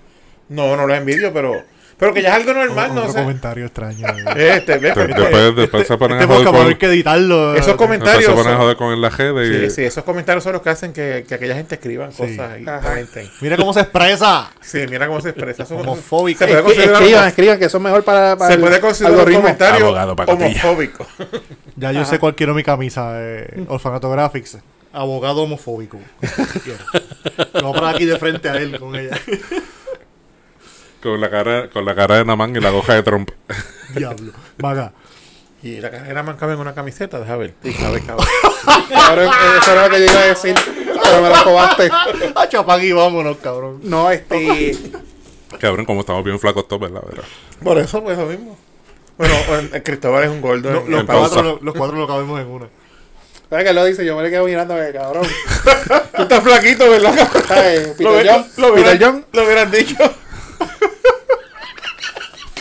B: no, no lo envidio, pero, pero que ya es algo normal,
D: O-
B: no sé.
D: comentario extraño.
B: Este, ves,
C: De- después, después se ponen
D: Este
C: a joder
D: a haber
C: con...
D: que editarlo.
B: Esos comentarios.
C: se ponen a joder con el ajede y...
B: Sí, sí, esos comentarios son los que hacen que, que aquella gente escriban
D: Sí.
B: cosas y comenten.
D: Mira cómo se expresa.
B: Sí, mira cómo se expresa. Son-
D: Homofóbico.
B: Se puede
A: escriban, escriban, que eso es mejor para, para
B: se puede considerar un comentario
C: Abogado
B: homofóbico.
D: Ya yo sé cuál quiero mi camisa. Eh, Orfanato Graphics. Abogado homofóbico. Quiero. Vamos para aquí de frente a él con ella.
C: Con la cara, con la cara de Naman y la goja de Trump.
D: Diablo. Vaga.
B: Y la carrera man cabe en una camiseta, deja ver. Sí, cabe, cabe.
A: Cabrón, eso era lo que yo iba a decir, pero me lo cobaste.
D: Ah, chapagui, vámonos, cabrón.
A: No, este.
C: Cabrón, como estamos bien flacos todos, ¿verdad? ¿verdad?
B: Por eso, pues lo mismo. Bueno, el Cristóbal es un gordo. En-
D: los,
B: en
D: cuatro, lo- los cuatro lo cabemos en una.
A: ¿Sabes qué lo dice? Yo me le quedo mirando, que cabrón.
B: Tú estás flaquito, ¿verdad?
A: ¿Sabes?
B: Lo,
A: John.
B: lo,
A: Peter John.
B: lo hubieran dicho.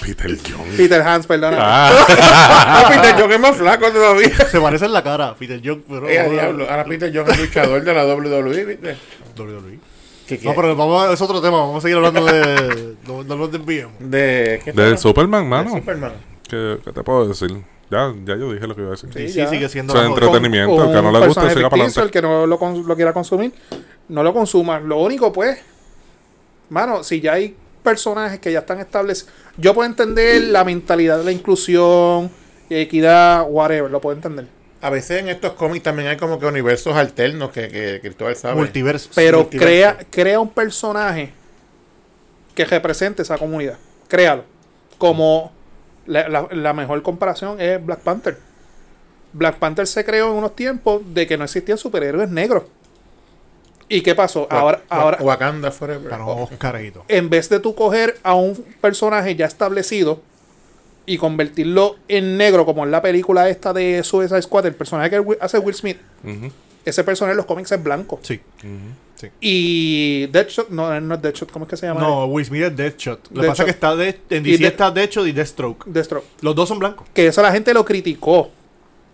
C: Peter John.
A: Peter Hans, perdona.
C: Ah,
B: Peter John es más flaco todavía.
D: Se parece en la cara, Peter John, pero.
B: Eh, diablo. Ahora Peter John es luchador de la WWE, ¿viste?
D: WWE.
B: ¿Qué
D: No,
B: quiere?
D: pero vamos a, es otro tema. Vamos a seguir hablando de. No, no nos desviemos.
B: De, ¿qué
C: de
B: tema?
C: Superman,
B: De
C: mano.
B: Superman.
C: ¿Qué, qué te puedo decir? Ya, ya yo dije lo que iba a decir.
A: Sí,
D: Sí,
A: ya.
D: sigue siendo joda.
C: entretenimiento. El que no le gusta, siga para adelante.
A: El que no lo quiera consumir, no lo consuma. Lo único, pues, mano, si ya hay personajes que ya están establecidos, yo puedo entender la mentalidad de la inclusión, equidad, whatever, lo puedo entender.
B: A veces en estos cómics también hay como que universos alternos que, que Cristóbal sabe.
D: Multiverso.
A: Pero
B: multiverso.
A: crea, crea un personaje que represente esa comunidad. Créalo. Como la, la- la mejor comparación es Black Panther. Black Panther se creó en unos tiempos de que no existían superhéroes negros. ¿Y qué pasó?
B: Wa-
A: Ahora,
B: Wa-
A: ahora
B: Wakanda Forever.
D: Ganó Oscarito.
A: en vez de tú coger a un personaje ya establecido y convertirlo en negro, como en la película esta de Suicide Squad, el personaje que hace Will Smith, ese personaje en los cómics es blanco.
D: Sí.
C: ujú.
A: Y Deadshot, no, no es Deadshot, ¿cómo es que se llama?
D: No, Will Smith es Deadshot. Lo que pasa es que está de, en DC
A: de-
D: está Deadshot y Deathstroke.
A: Deathstroke.
D: Los dos son blancos.
A: Que eso la gente lo criticó.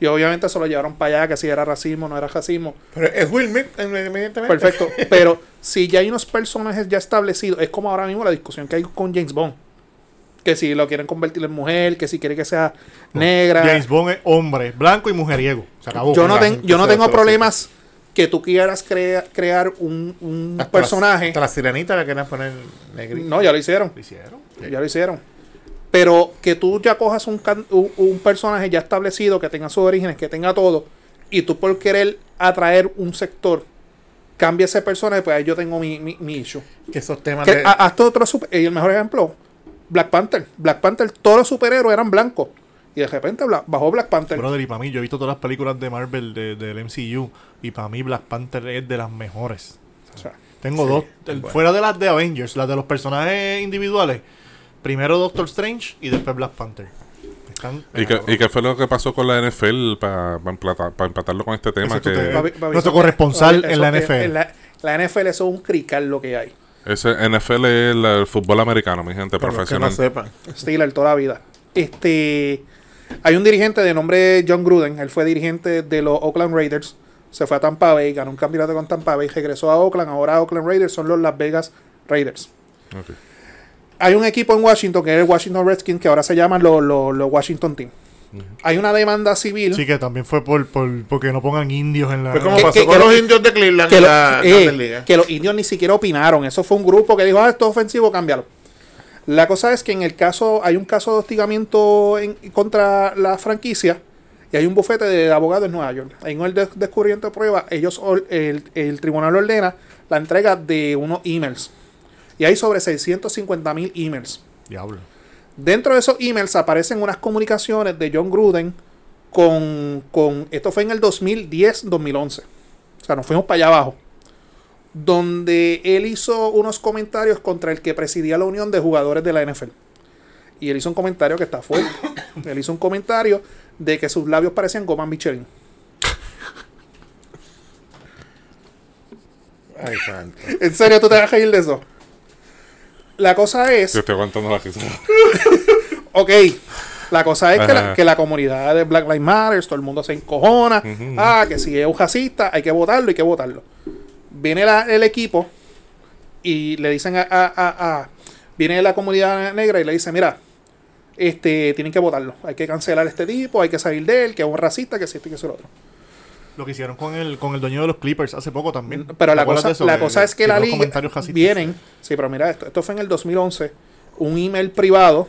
A: Y obviamente se lo llevaron para allá, que si era racismo, no era racismo.
B: Pero es Will Smith, evidentemente.
A: Perfecto. Pero si ya hay unos personajes ya establecidos, es como ahora mismo la discusión que hay con James Bond. Que si lo quieren convertir en mujer, que si quiere que sea negra.
D: James Bond es hombre, blanco y mujeriego. Se acabó.
A: Yo no, ten- yo no tengo problemas que tú quieras crea- crear un, un
B: Hasta
A: personaje.
B: La, hasta la sirenita la querían poner negrita.
A: No, ya lo hicieron.
D: Lo hicieron.
A: Ya lo hicieron. Pero que tú ya cojas un, can- un, un personaje ya establecido, que tenga sus orígenes, que tenga todo, y tú por querer atraer un sector, cambia ese personaje, pues ahí yo tengo mi, mi, mi issue.
B: Que esos temas
A: Que,
B: de.
A: ha- hazte otro super- y el mejor ejemplo, Black Panther. Black Panther, todos los superhéroes eran blancos. Y de repente bajó Black Panther.
D: Brother, y para mí, yo he visto todas las películas de Marvel de- del MCU. Y para mí, Black Panther es de las mejores.
A: O sea,
D: Tengo
B: Sí,
D: dos.
B: es
D: el-
B: bueno.
D: Fuera de las de Avengers, las de los personajes individuales. Primero Doctor Strange y después Black Panther. Están.
C: ¿Y qué, ¿Y qué fue lo que pasó con la NFL para empatarlo con este tema? Que
D: te-
A: papi- papi,
D: Nuestro corresponsal
A: papi,
D: en la NFL.
A: en la, la NFL eso es un crical lo que hay.
C: ese NFL es el, el fútbol americano, mi gente,
B: para los que no
C: profesional.
B: sepan.
A: Steelers toda la vida. Este, hay un dirigente de nombre John Gruden. Él fue dirigente de los Oakland Raiders. Se fue a Tampa Bay, ganó un campeonato con Tampa Bay, regresó a Oakland. Ahora Oakland Raiders son los Las Vegas Raiders.
C: Ok.
A: Hay un equipo en Washington que es el Washington Redskins, que ahora se llaman los los- los Washington Team. Hay una demanda civil
D: Sí, que también fue por, por porque no pongan indios en la.
B: Pues como
A: Que-
B: pasó
A: que-
B: con
A: que
B: los
A: lo-
B: indios de Cleveland
A: que,
B: en
A: lo-
B: la
A: eh, que los indios ni siquiera opinaron. Eso fue un grupo que dijo, ah, esto es ofensivo, cámbialo. La cosa es que en el caso, hay un caso de hostigamiento en- contra la franquicia y hay un bufete de abogados en Nueva York. En el de- descubrimiento de prueba, ellos, el, el tribunal ordena la entrega de unos emails. Y hay sobre 650 mil emails.
D: Diablo.
A: Dentro de esos emails aparecen unas comunicaciones de John Gruden con, con esto fue en el 2010-2011. O sea, nos fuimos para allá abajo. Donde él hizo unos comentarios contra el que presidía la Unión de Jugadores de la NFL. Y él hizo un comentario que está fuerte. él hizo un comentario de que sus labios parecían goma Michelin.
B: Ay, santo.
A: ¿En serio tú te vas a reír de eso? La cosa es...
C: Yo estoy aguantando la risa.
A: Ok, la cosa es que la, que la comunidad de Black Lives Matter, todo el mundo se encojona.
C: Ujú.
A: Ah, que si es un racista, hay que votarlo, hay que votarlo. Viene la- el equipo y le dicen a, a- a- a- Viene la comunidad negra y le dice, mira, este, tienen que votarlo. Hay que cancelar a este tipo, hay que salir de él, que es un racista, que si esto y que eso y lo otro.
D: Lo que hicieron con el, con el dueño de los Clippers hace poco también.
A: Pero
D: ¿Te
A: la cosa,
D: eso?
A: la cosa es que la liga vienen, sí, pero mira esto, esto fue en el 2011, un email privado,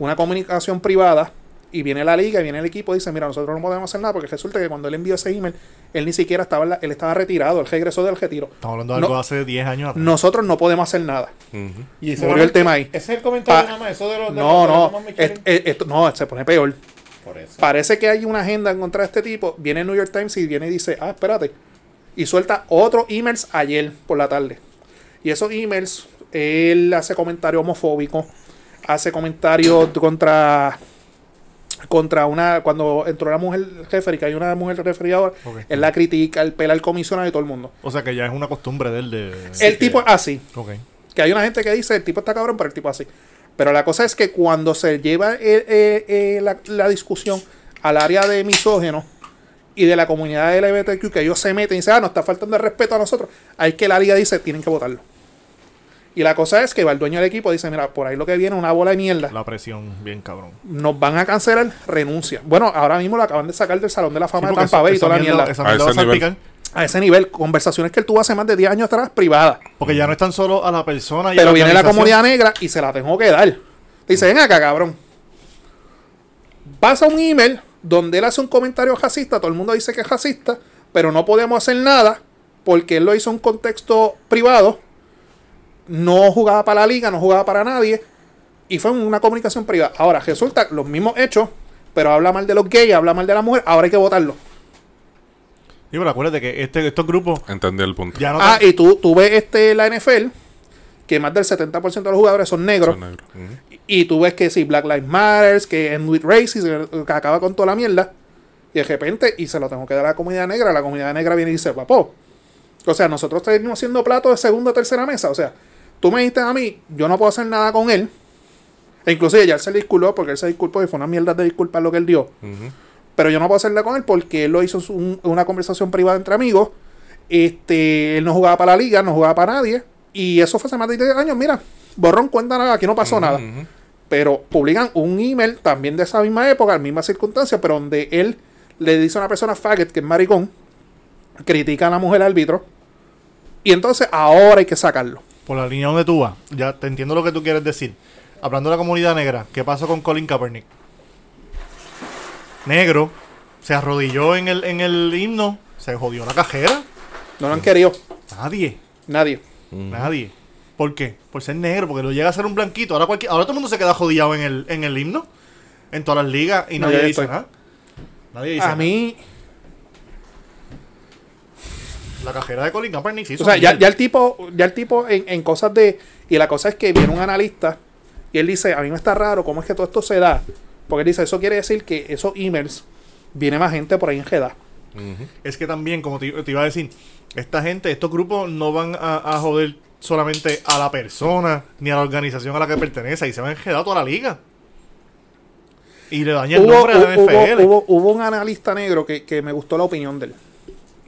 A: una comunicación privada, y viene la liga y viene el equipo y dice, mira, nosotros no podemos hacer nada porque resulta que cuando él envió ese email, él ni siquiera estaba, él estaba retirado, él regresó del retiro.
D: Estamos hablando de algo
A: No.
D: hace 10 años atrás.
A: Nosotros no podemos hacer nada.
B: Y ese
A: Murió el tema ahí.
B: Ese es el comentario
A: Pa-
B: nada más, eso de los de
A: No,
B: los- de
A: no,
B: los Thomas Michelin.
A: es- es- esto, no, se pone peor.
B: Por eso.
A: Parece que hay una agenda en contra de este tipo. Viene el New York Times y viene y dice, ah, espérate. Y suelta otros emails ayer por la tarde. Y esos emails, él hace comentarios homofóbicos, hace comentarios contra contra una cuando entró la mujer referee, que hay una mujer referee ahora,
D: Ok.
A: él la critica, él pela al comisionado y todo el mundo.
D: O sea que ya es una costumbre de él de...
A: el tipo es así. Que hay una gente que dice, el tipo está cabrón, pero el tipo así. Pero la cosa es que cuando se lleva eh, eh, eh, la, la discusión al área de misógeno y de la comunidad LGBTQ, que ellos se meten y dicen, ah, nos está faltando el respeto a nosotros, hay que la liga dice, tienen que votarlo. Y la cosa es que va el dueño del equipo y dice, mira, por ahí lo que viene es una bola de mierda.
D: La presión, bien cabrón.
A: Nos van a cancelar, renuncia. Bueno, ahora mismo lo acaban de sacar del Salón de la Fama
D: Sí,
A: de Tampa Bay y toda la
D: mierda-
A: mierda.
D: esa
C: A
D: mierda va a
C: ese nivel.
D: salpicar,
A: A ese nivel, conversaciones que él tuvo hace más de 10 años atrás, privadas.
D: Porque ya no es tan solo a la persona y a
A: Pero viene la comunidad negra y se la tengo que dar. Dice, ven acá, cabrón. Pasa un email donde él hace un comentario racista, todo el mundo dice que es racista, pero no podemos hacer nada porque él lo hizo en un contexto privado, no jugaba para la liga, no jugaba para nadie, y fue una comunicación privada. Ahora, resulta los mismos hechos, pero habla mal de los gays, habla mal de la mujer, ahora hay que votarlo.
D: Sí, pero acuérdate que este, estos grupos
C: Entendí el punto.
D: ya no...
A: Ah, y tú, tú ves este, la NFL, que más del 70% de los jugadores son negros.
C: Son negros. Ujú.
A: Y tú ves que si Black Lives Matter, que en with Racism, que acaba con toda la mierda. Y de repente, y se lo tengo que dar a la comunidad negra, la comunidad negra viene y dice, papo. O sea, nosotros seguimos haciendo platos de segunda o tercera mesa. O sea, tú me dijiste a mí, yo no puedo hacer nada con él. E inclusive ya él se disculpó porque él se disculpó y fue una mierda de disculpar lo que él dio.
C: Ujú.
A: Pero yo no puedo hacerla con él porque él lo hizo un- una conversación privada entre amigos. Este, él no jugaba para la liga, no jugaba para nadie. Y eso fue hace más de 10 años. Mira, borrón, cuenta nada, aquí no pasó nada. Pero publican un email también de esa misma época, mismas circunstancias, pero donde él le dice a una persona faggot, que es maricón, critica a la mujer árbitro. Y entonces ahora hay que sacarlo.
D: Por la línea donde tú vas, ya te entiendo lo que tú quieres decir. Hablando de la comunidad negra, ¿qué pasó con Colin Kaepernick? Negro, se arrodilló en el, en el himno, se jodió la cajera.
A: No lo han querido.
D: Nadie,
A: Nadie.
D: nadie. ¿Por qué? Por ser negro, porque lo llega a ser un blanquito. Ahora, cualquier, ahora todo el mundo se queda jodillado en el, en el himno, en todas las ligas, y
A: No,
D: nadie dice
A: estoy.
D: nada. Nadie dice
A: A
D: nada.
A: mí,
D: La cajera de Colin Kaepernick se hizo
A: o sea, ya, ya el tipo, ya el tipo en, en cosas de. Y la cosa es que viene un analista y él dice, a mí me está raro cómo es que todo esto se da. Porque él dice, eso quiere decir que esos emails viene más gente por ahí en Jeddah.
C: Ujú.
D: Es que también, como te, te iba a decir, esta gente, estos grupos no van a, a joder solamente a la persona ni a la organización a la que pertenece y se van a enredar toda la liga. Y le daña el
A: Hubo,
D: nombre a la
A: hubo-
D: NFL.
A: hubo- hubo un analista negro que, que me gustó la opinión de él.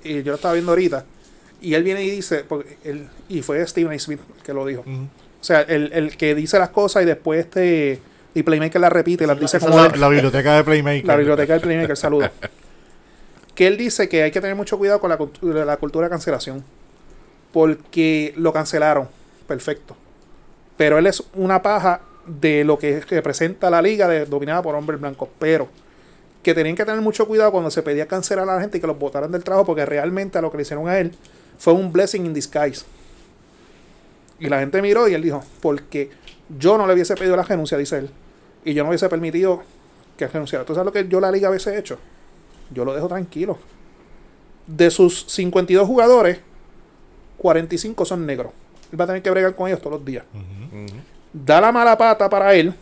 A: Y yo lo estaba viendo ahorita. Y él viene y dice, porque él, y fue Stephen A. Smith el que lo dijo. O sea, el, el que dice las cosas y después este. Y Playmaker las repite, las dice como
D: la, la biblioteca de Playmaker.
A: La biblioteca del Playmaker, saluda. Que él dice que hay que tener mucho cuidado con la, cultu- la cultura de cancelación. Porque lo cancelaron. Perfecto. Pero él es una paja de lo que representa la liga de, dominada por hombres blancos. Pero que tenían que tener mucho cuidado cuando se pedía cancelar a la gente y que los votaran del trabajo. Porque realmente a lo que le hicieron a él fue un blessing in disguise. Y la gente miró y él dijo, porque yo no le hubiese pedido la renuncia, dice él. Y yo no hubiese permitido que renunciara. ¿Tú sabes lo que yo la liga hubiese hecho? Yo lo dejo tranquilo. De sus 52 jugadores, 45 son negros. Él va a tener que bregar con ellos todos los días. Da la mala pata para él,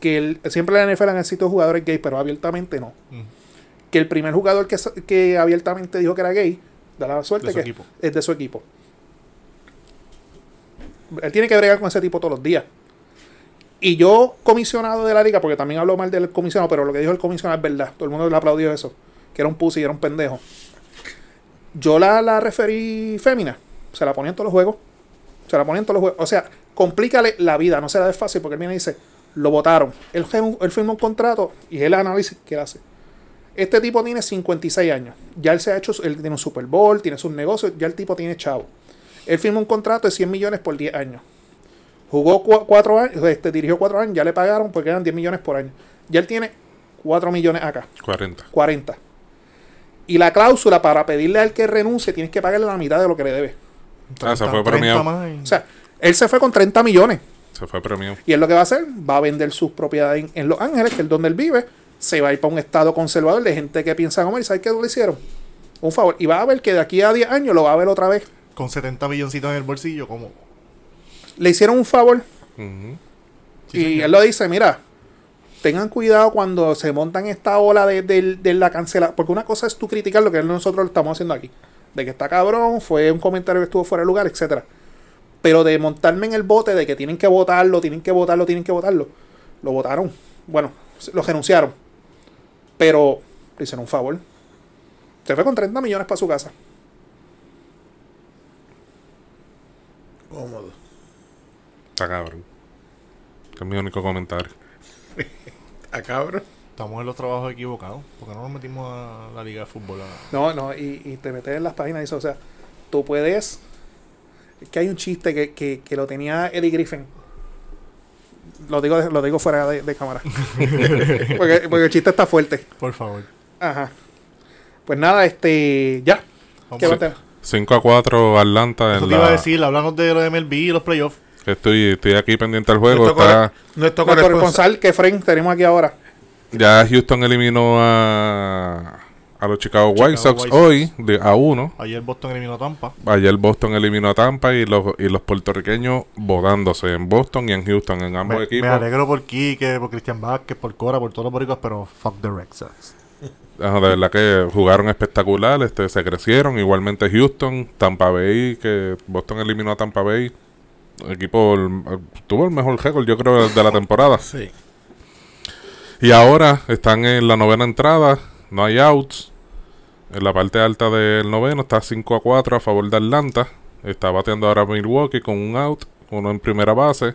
A: que él, siempre la NFL han jugadores gays, pero abiertamente no. Que el primer jugador que, que abiertamente dijo que era gay, da la suerte
D: De
A: que
D: equipo.
A: es de su equipo. Él tiene que bregar con ese tipo todos los días. Y yo, comisionado de la liga, porque también hablo mal del comisionado, pero lo que dijo el comisionado es verdad. Todo el mundo le aplaudió eso. Que era un pussy, era un pendejo. Yo la, la referí fémina. Se la ponía en todos los juegos. Se la ponía en todos los juegos. O sea, complícale la vida. No se la fácil porque él viene y dice, lo votaron. Él, él firmó un contrato y es el análisis que él hace. Este tipo tiene 56 años. Ya él se ha hecho, él tiene un Super Bowl, tiene sus negocios, ya el tipo tiene chavo. Él firmó un contrato de 100 millones por 10 años. Jugó 4 años, este, dirigió 4 años, ya le pagaron porque eran 10 millones por año. Ya él tiene 4 millones acá,
C: 40.
A: 40. Y la cláusula para pedirle al que renuncie, tienes que pagarle la mitad de lo que le debe.
C: Ah, se fue
D: 30
C: premiado.
A: O sea, él se fue con 30 millones.
C: Se fue premiado.
A: Y él lo que va a hacer, va a vender sus propiedades en, en Los Ángeles, que es donde él vive, se va a ir para un estado conservador de gente que piensa como él. ¿Sabes qué le hicieron? Un favor. Y va a ver que de aquí a 10 años lo va a ver otra vez.
D: con 70 milloncitos en el bolsillo, como.
A: Le hicieron un favor.
D: Sí,
A: y
D: señor.
A: él lo dice, mira, tengan cuidado cuando se montan esta ola de, de- de la cancela. Porque una cosa es tú criticar lo que nosotros lo estamos haciendo aquí. De que está cabrón, fue un comentario que estuvo fuera de lugar, etcétera. Pero de montarme en el bote de que tienen que votarlo, tienen que votarlo, tienen que votarlo. Lo votaron. Bueno, lo renunciaron. Pero le hicieron un favor. Se fue con 30 millones para su casa.
B: Cómodo.
C: Está cabrón. Que es mi único comentario.
B: A cabrón.
D: Estamos en los trabajos equivocados. Porque no nos metimos a la liga de fútbol. a-
A: No, no, y, y te metes en las páginas y eso, o sea, tú puedes. Es que hay un chiste que, que, que lo tenía Eddie Griffin. Lo digo, lo digo fuera de, de cámara. porque, porque el chiste está fuerte.
D: Por favor.
A: Ajá. Pues nada, este. Ya. ¿Qué va a tener?
C: 5 a 4 Atlanta
D: Eso
C: en
D: te iba a
C: la...
D: decir, hablamos de lo de MLB y los playoffs.
C: Estoy, estoy aquí pendiente del juego.
B: Nuestro,
C: Está,
B: corre- nuestro corresponsal.
A: que Frank tenemos aquí ahora.
C: ya Houston eliminó a, a los Chicago, White Sox
D: White
C: hoy de, a 1.
D: Ayer Boston eliminó a Tampa.
C: Ayer Boston eliminó a Tampa y los, y los puertorriqueños votándose en Boston y en Houston, en ambos
D: Me,
C: equipos.
D: me alegro por Quique, por Cristian Vázquez, por Cora, por todos los boricuas, pero fuck the Red Sox.
C: Ajá, de verdad que jugaron espectacular, este, se crecieron. Igualmente Houston, Tampa Bay, que Boston eliminó a Tampa Bay. El equipo el- tuvo el mejor récord, yo creo, de la temporada.
B: Sí.
C: Y ahora están en la novena entrada. no hay outs. En la parte alta del noveno está 5 a 4 a favor de Atlanta. Está bateando ahora Milwaukee con un out, uno en primera base.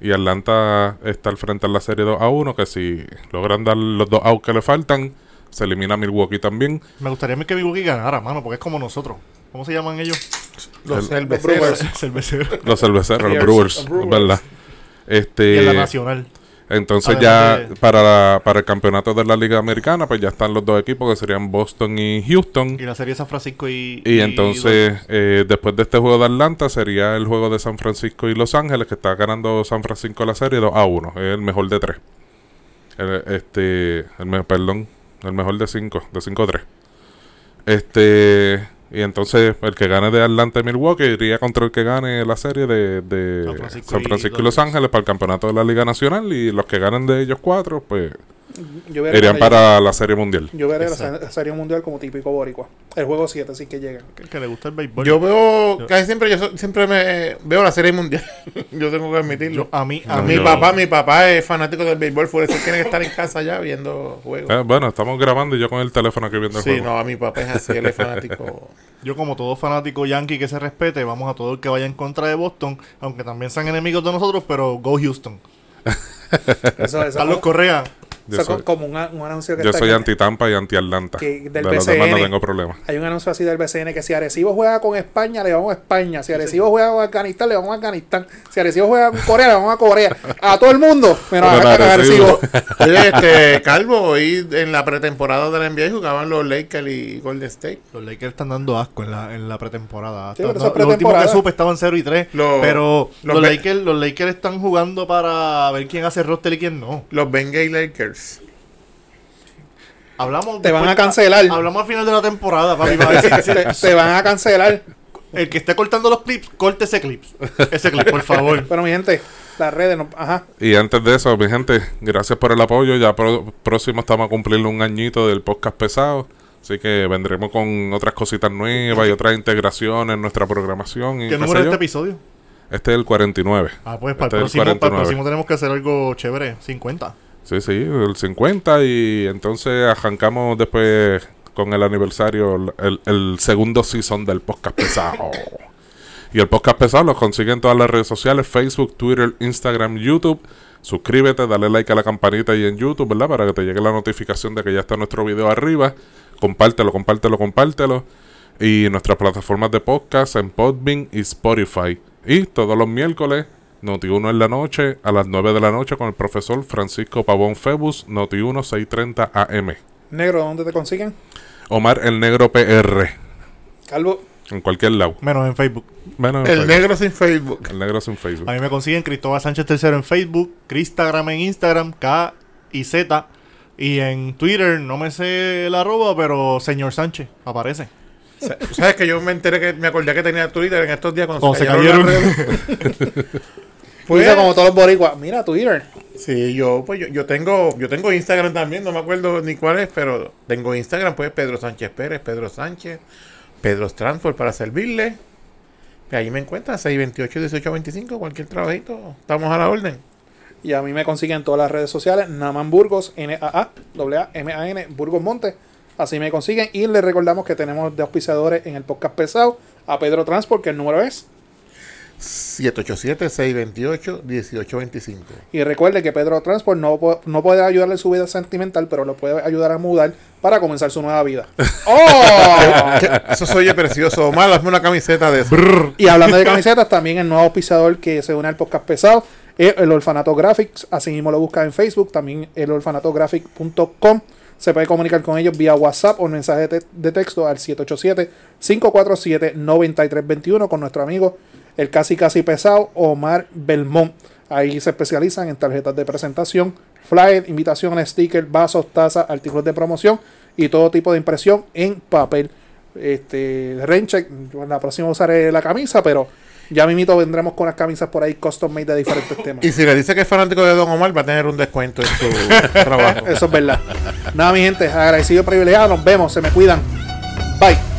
C: Y Atlanta está al frente en la serie 2 a 1, que si logran dar los dos outs que le faltan, se elimina Milwaukee también.
D: Me gustaría que Milwaukee ganara, mano, porque es como nosotros. ¿Cómo se llaman ellos?
B: Los
C: El-
B: cerveceros.
D: Cerveceros.
C: Los cerveceros, los Brewers,
A: los Brewers.
C: ¿verdad? Este,
D: Y en la nacional.
C: Entonces
D: Además
C: ya
D: de-
C: para, la- para el campeonato de la Liga Americana, pues ya están los dos equipos que serían Boston y Houston.
D: Y la serie San Francisco y.
C: Y entonces, eh, después de este juego de Atlanta, sería el juego de San Francisco y Los Ángeles, que está ganando San Francisco la serie 2 a 1. Es el mejor de 3. este, el perdón, el mejor de 5, de 5 a 3. Este, y entonces el que gane de Atlanta y Milwaukee iría contra el que gane la serie de, de
D: San Francisco
C: San
D: y
C: Francisco y Los. Ángeles para el campeonato de la Liga Nacional. Y los que ganen de ellos cuatro, pues
A: Yo veré,
C: irían para la serie mundial.
A: yo veré la
D: Exacto.
A: serie mundial como típico boricua. El juego 7 sí que llega.
D: El que le gusta el béisbol.
B: Yo veo,
D: Yo-
B: casi siempre, yo siempre me veo la serie mundial. yo tengo que admitirlo.
D: Yo- a mí, a
C: No,
B: mi
C: yo-
B: papá, mi papá es fanático del béisbol, por eso tiene que estar en casa ya viendo juegos.
C: Eh, bueno, estamos grabando y yo con el teléfono aquí viendo el
B: sí,
C: juego.
B: no, a mi papá es así, él es fanático.
D: Yo, como todo fanático yankee que se respete, vamos a todo el que vaya en contra de Boston, aunque también sean enemigos de nosotros, pero go Houston.
A: Eso, eso
D: Carlos Correa,
C: Yo soy-
A: como un, un anuncio que
C: Yo
A: está
C: soy anti-Tampa y anti-Atlanta.
A: que
C: De
A: del
C: los demás no
A: BCN.
C: tengo problema.
A: Hay un anuncio así del BCN que si Arecibo juega con España, le vamos a España. Si Arecibo juega con Afganistán, le vamos a Afganistán. Si Arecibo juega con Corea, le vamos a Corea. A todo el mundo, menos a,
C: Arecibo.
B: Oye, este, Calvo, hoy en la pretemporada de la NBA jugaban los Lakers y Golden State.
D: los Lakers están dando asco en la, en la pretemporada.
A: Sí, pero
D: lo último que supe estaban 0 y 3.
B: Lo-
D: pero
B: los
D: Lakers, los Lakers están jugando para ver quién hace roster y quién no.
B: Los Bengay Lakers.
D: Hablamos
A: Te van
D: después-
A: a cancelar.
D: Hablamos al final de la temporada, papi.
A: te, te van a cancelar.
D: el que esté cortando los clips, corte ese clip. Ese clip, por favor.
A: Pero mi gente, las redes, no, ajá.
C: Y antes de eso, mi gente, gracias por el apoyo. Ya pro- próximo estamos a cumplir un añito del podcast pesado. Así que vendremos con otras cositas nuevas y otras integraciones en nuestra programación. Y
D: ¿Qué número es este episodio?
C: Este es el 49.
D: Ah, pues para,
C: Este
D: el
C: es
D: próximo, para el
C: 49.
D: próximo tenemos que hacer algo chévere. 50.
C: Sí, sí, el 50 y entonces arrancamos después con el aniversario, el, el segundo season del podcast pesado. y el podcast pesado lo consiguen en todas las redes sociales, Facebook, Twitter, Instagram, YouTube. Suscríbete, dale like a la campanita ahí en YouTube, ¿verdad? Para que te llegue la notificación de que ya está nuestro video arriba. Compártelo, compártelo, compártelo. Y nuestras plataformas de podcast en Podbean y Spotify. Y todos los miércoles, Noti1 en la noche, a las 9 de la noche, con el profesor Francisco Pavón Febus, Noti1 630 AM.
A: Negro, ¿dónde te consiguen?
C: Omar el Negro PR,
A: Calvo.
C: en cualquier lado.
D: Menos en Facebook.
C: Menos en
B: El
C: Facebook.
B: negro sin Facebook.
C: El Negro sin Facebook.
D: A mí me consiguen Cristóbal Sánchez III en Facebook, Cristagram en Instagram, K y Z. Y en Twitter, no me sé el arroba, pero señor Sánchez aparece.
B: Sa- ¿Sabes que yo me enteré que me acordé que tenía Twitter en estos días cuando,
D: Cuando se
B: cayeron
D: cayeron.
A: Pues,
B: Pues-
A: como todos los boricuas. Mira, Twitter.
B: Sí, yo pues yo, yo tengo yo tengo Instagram también, no me acuerdo ni cuál es, pero tengo Instagram, pues Pedro Sánchez Pérez, Pedro Sánchez, Pedro Transport para servirle. Y ahí me encuentran 628 1825, cualquier trabajito, estamos a la orden.
A: Y a mí me consiguen en todas las redes sociales. Naman Burgos, N-A-A-M-A-N, Burgos Monte. Así me consiguen. Y les recordamos que tenemos de auspiciadores en el podcast pesado a Pedro Transport, que el número es.
B: 787 628 1825.
A: Y recuerde que Pedro Transport no, no puede ayudarle en su vida sentimental, pero lo puede ayudar a mudar para comenzar su nueva vida. ¡Oh!
B: Eso se oye precioso. Omar, hazme una camiseta de eso.
A: Y hablando de camisetas, también el nuevo auspiciador que se une al podcast pesado es el Orfanato Graphics. Así mismo lo busca en Facebook, también el orfanatographic.com. Se puede comunicar con ellos vía WhatsApp o mensaje de, te- de texto al 787-547-9321 con nuestro amigo el casi casi pesado Omar Belmont. Ahí se especializan en tarjetas de presentación, flyer, invitaciones, stickers, vasos, tazas, artículos de promoción y todo tipo de impresión en papel. Este, Rencheck, la próxima usaré la camisa, pero ya mismito vendremos con las camisas por ahí custom made de diferentes temas.
B: Y si le dice que es fanático de Don Omar, va a tener un descuento en su trabajo.
A: Eso es verdad. Nada, mi gente, agradecido y privilegiado. Nos vemos, se me cuidan. Bye.